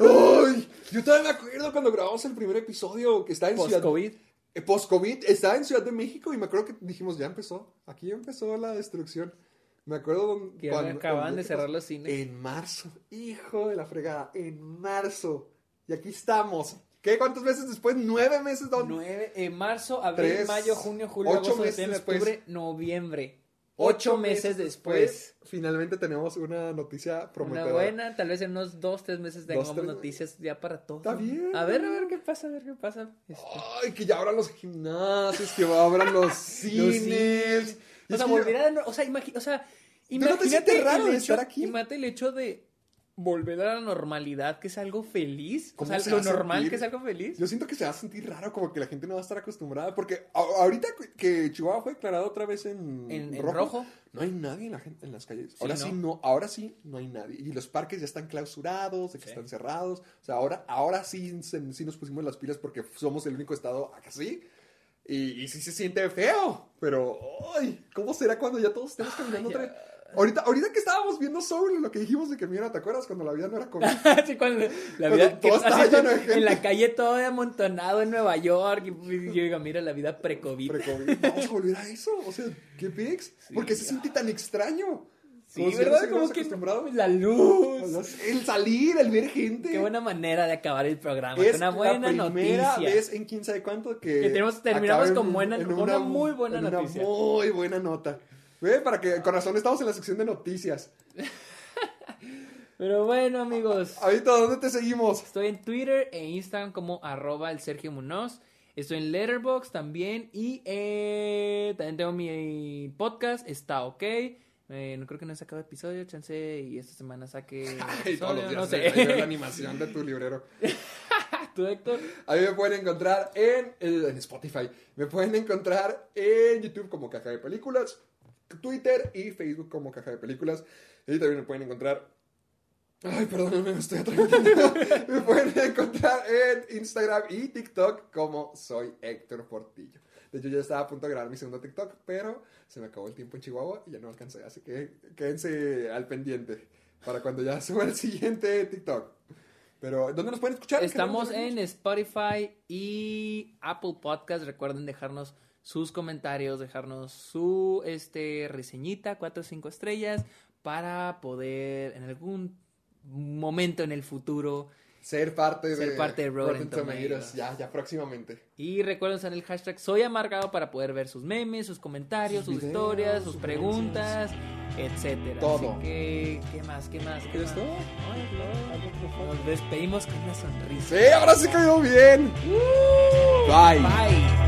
ay. Yo todavía me acuerdo cuando grabamos el primer episodio que estaba en Ciudad post-COVID. Eh, Post-COVID, estaba en Ciudad de México y me acuerdo que dijimos, ya empezó, aquí empezó la destrucción. Me acuerdo Que cuando... acababan de cerrar los cines. En marzo, hijo de la fregada, en marzo. Y aquí estamos. ¿Qué? ¿Cuántos meses después? ¿Nueve meses? don? 9, en marzo, abril, Tres, mayo, junio, julio, ocho agosto, meses septiembre, después. octubre, noviembre. Ocho meses después. Finalmente tenemos una noticia Una prometedora. buena, tal vez en unos dos, tres meses tengamos tres- noticias ya para todos. Está bien. A ver, a ver qué pasa, a ver qué pasa. Este, Ay, que ya abran los gimnasios, que abran los cines. cines. Y O sea, O sea, imagi- o sea ¿Tú no te imagínate raro el de hecho, estar aquí? Imagínate el hecho de volver a la normalidad, que es algo feliz. O ¿Cómo sea, se lo normal sentir? que es algo feliz. Yo siento que se va a sentir raro, como que la gente no va a estar acostumbrada. Porque ahorita que Chihuahua fue declarado otra vez en, En- en rojo, no hay nadie en, la gente, en las calles. Sí, ahora ¿no? sí, no, ahora sí, no hay nadie. Y los parques ya están clausurados, de que Sí. están cerrados. O sea, ahora, ahora sí, se- sí nos pusimos las pilas porque somos el único estado así. Y, y sí se siente feo. Pero, ay, ¿cómo será cuando ya todos estemos caminando otra vez? Ahorita, ahorita que estábamos viendo Soul, lo que dijimos de que, mira, ¿te acuerdas cuando la vida no era COVID? Así cuando la Cuando vida todo que- lleno de en- gente. en la calle todo amontonado en Nueva York y yo digo mira la vida pre-covid Pre-COVID. Vamos a volver a eso. O sea, ¿qué pics? ¿Por qué se siente tan extraño? sí Como verdad como que acostumbrados. la luz El salir, el ver gente. qué buena manera de acabar el programa es una buena la primera noticia vez en quién sabe cuánto que, Que tenemos- terminamos con buena- en con una muy buena en una noticia. muy buena nota. Ve, para que con razón estamos en la sección de noticias. pero bueno amigos Ahorita, ¿dónde te seguimos? estoy en Twitter e Instagram como arroba el Sergio Munoz estoy en Letterboxd también y eh, también tengo mi podcast está ok Eh, no creo que no he sacado episodio, chance y esta semana saque Ay, todos los días no ve la sé. animación de tu librero. ¿Tú, Héctor? A mí me pueden encontrar en, en Spotify. Me pueden encontrar en YouTube como Caja de Películas, Twitter y Facebook como Caja de Películas. Y también me pueden encontrar. Ay, perdónenme, me estoy atragantando. me pueden encontrar en Instagram y TikTok como soy Héctor Portillo. De hecho, ya estaba a punto de grabar mi segundo TikTok, pero se me acabó el tiempo en Chihuahua y ya no alcancé. Así que quédense al pendiente para cuando ya suba el siguiente TikTok. Pero, ¿dónde nos pueden escuchar? Estamos ¿Qué nos en Spotify y Apple Podcast. Recuerden dejarnos sus comentarios, dejarnos su este reseñita, 4 o 5 estrellas, para poder en algún momento en el futuro. Ser parte de, Ser parte de Rotten Rotten Tomatoes. Tomatoes. Ya, ya próximamente. Y recuerden usar el hashtag Soy Amargado para poder ver sus memes, sus comentarios, Sus sus, videos, historias, sus preguntas, etcétera. Todo. Así que, ¿qué más? ¿Qué más? ¿Qué ¿Es más? todo? Nos despedimos con una sonrisa. Sí, ahora sí quedó bien. Bye. Bye.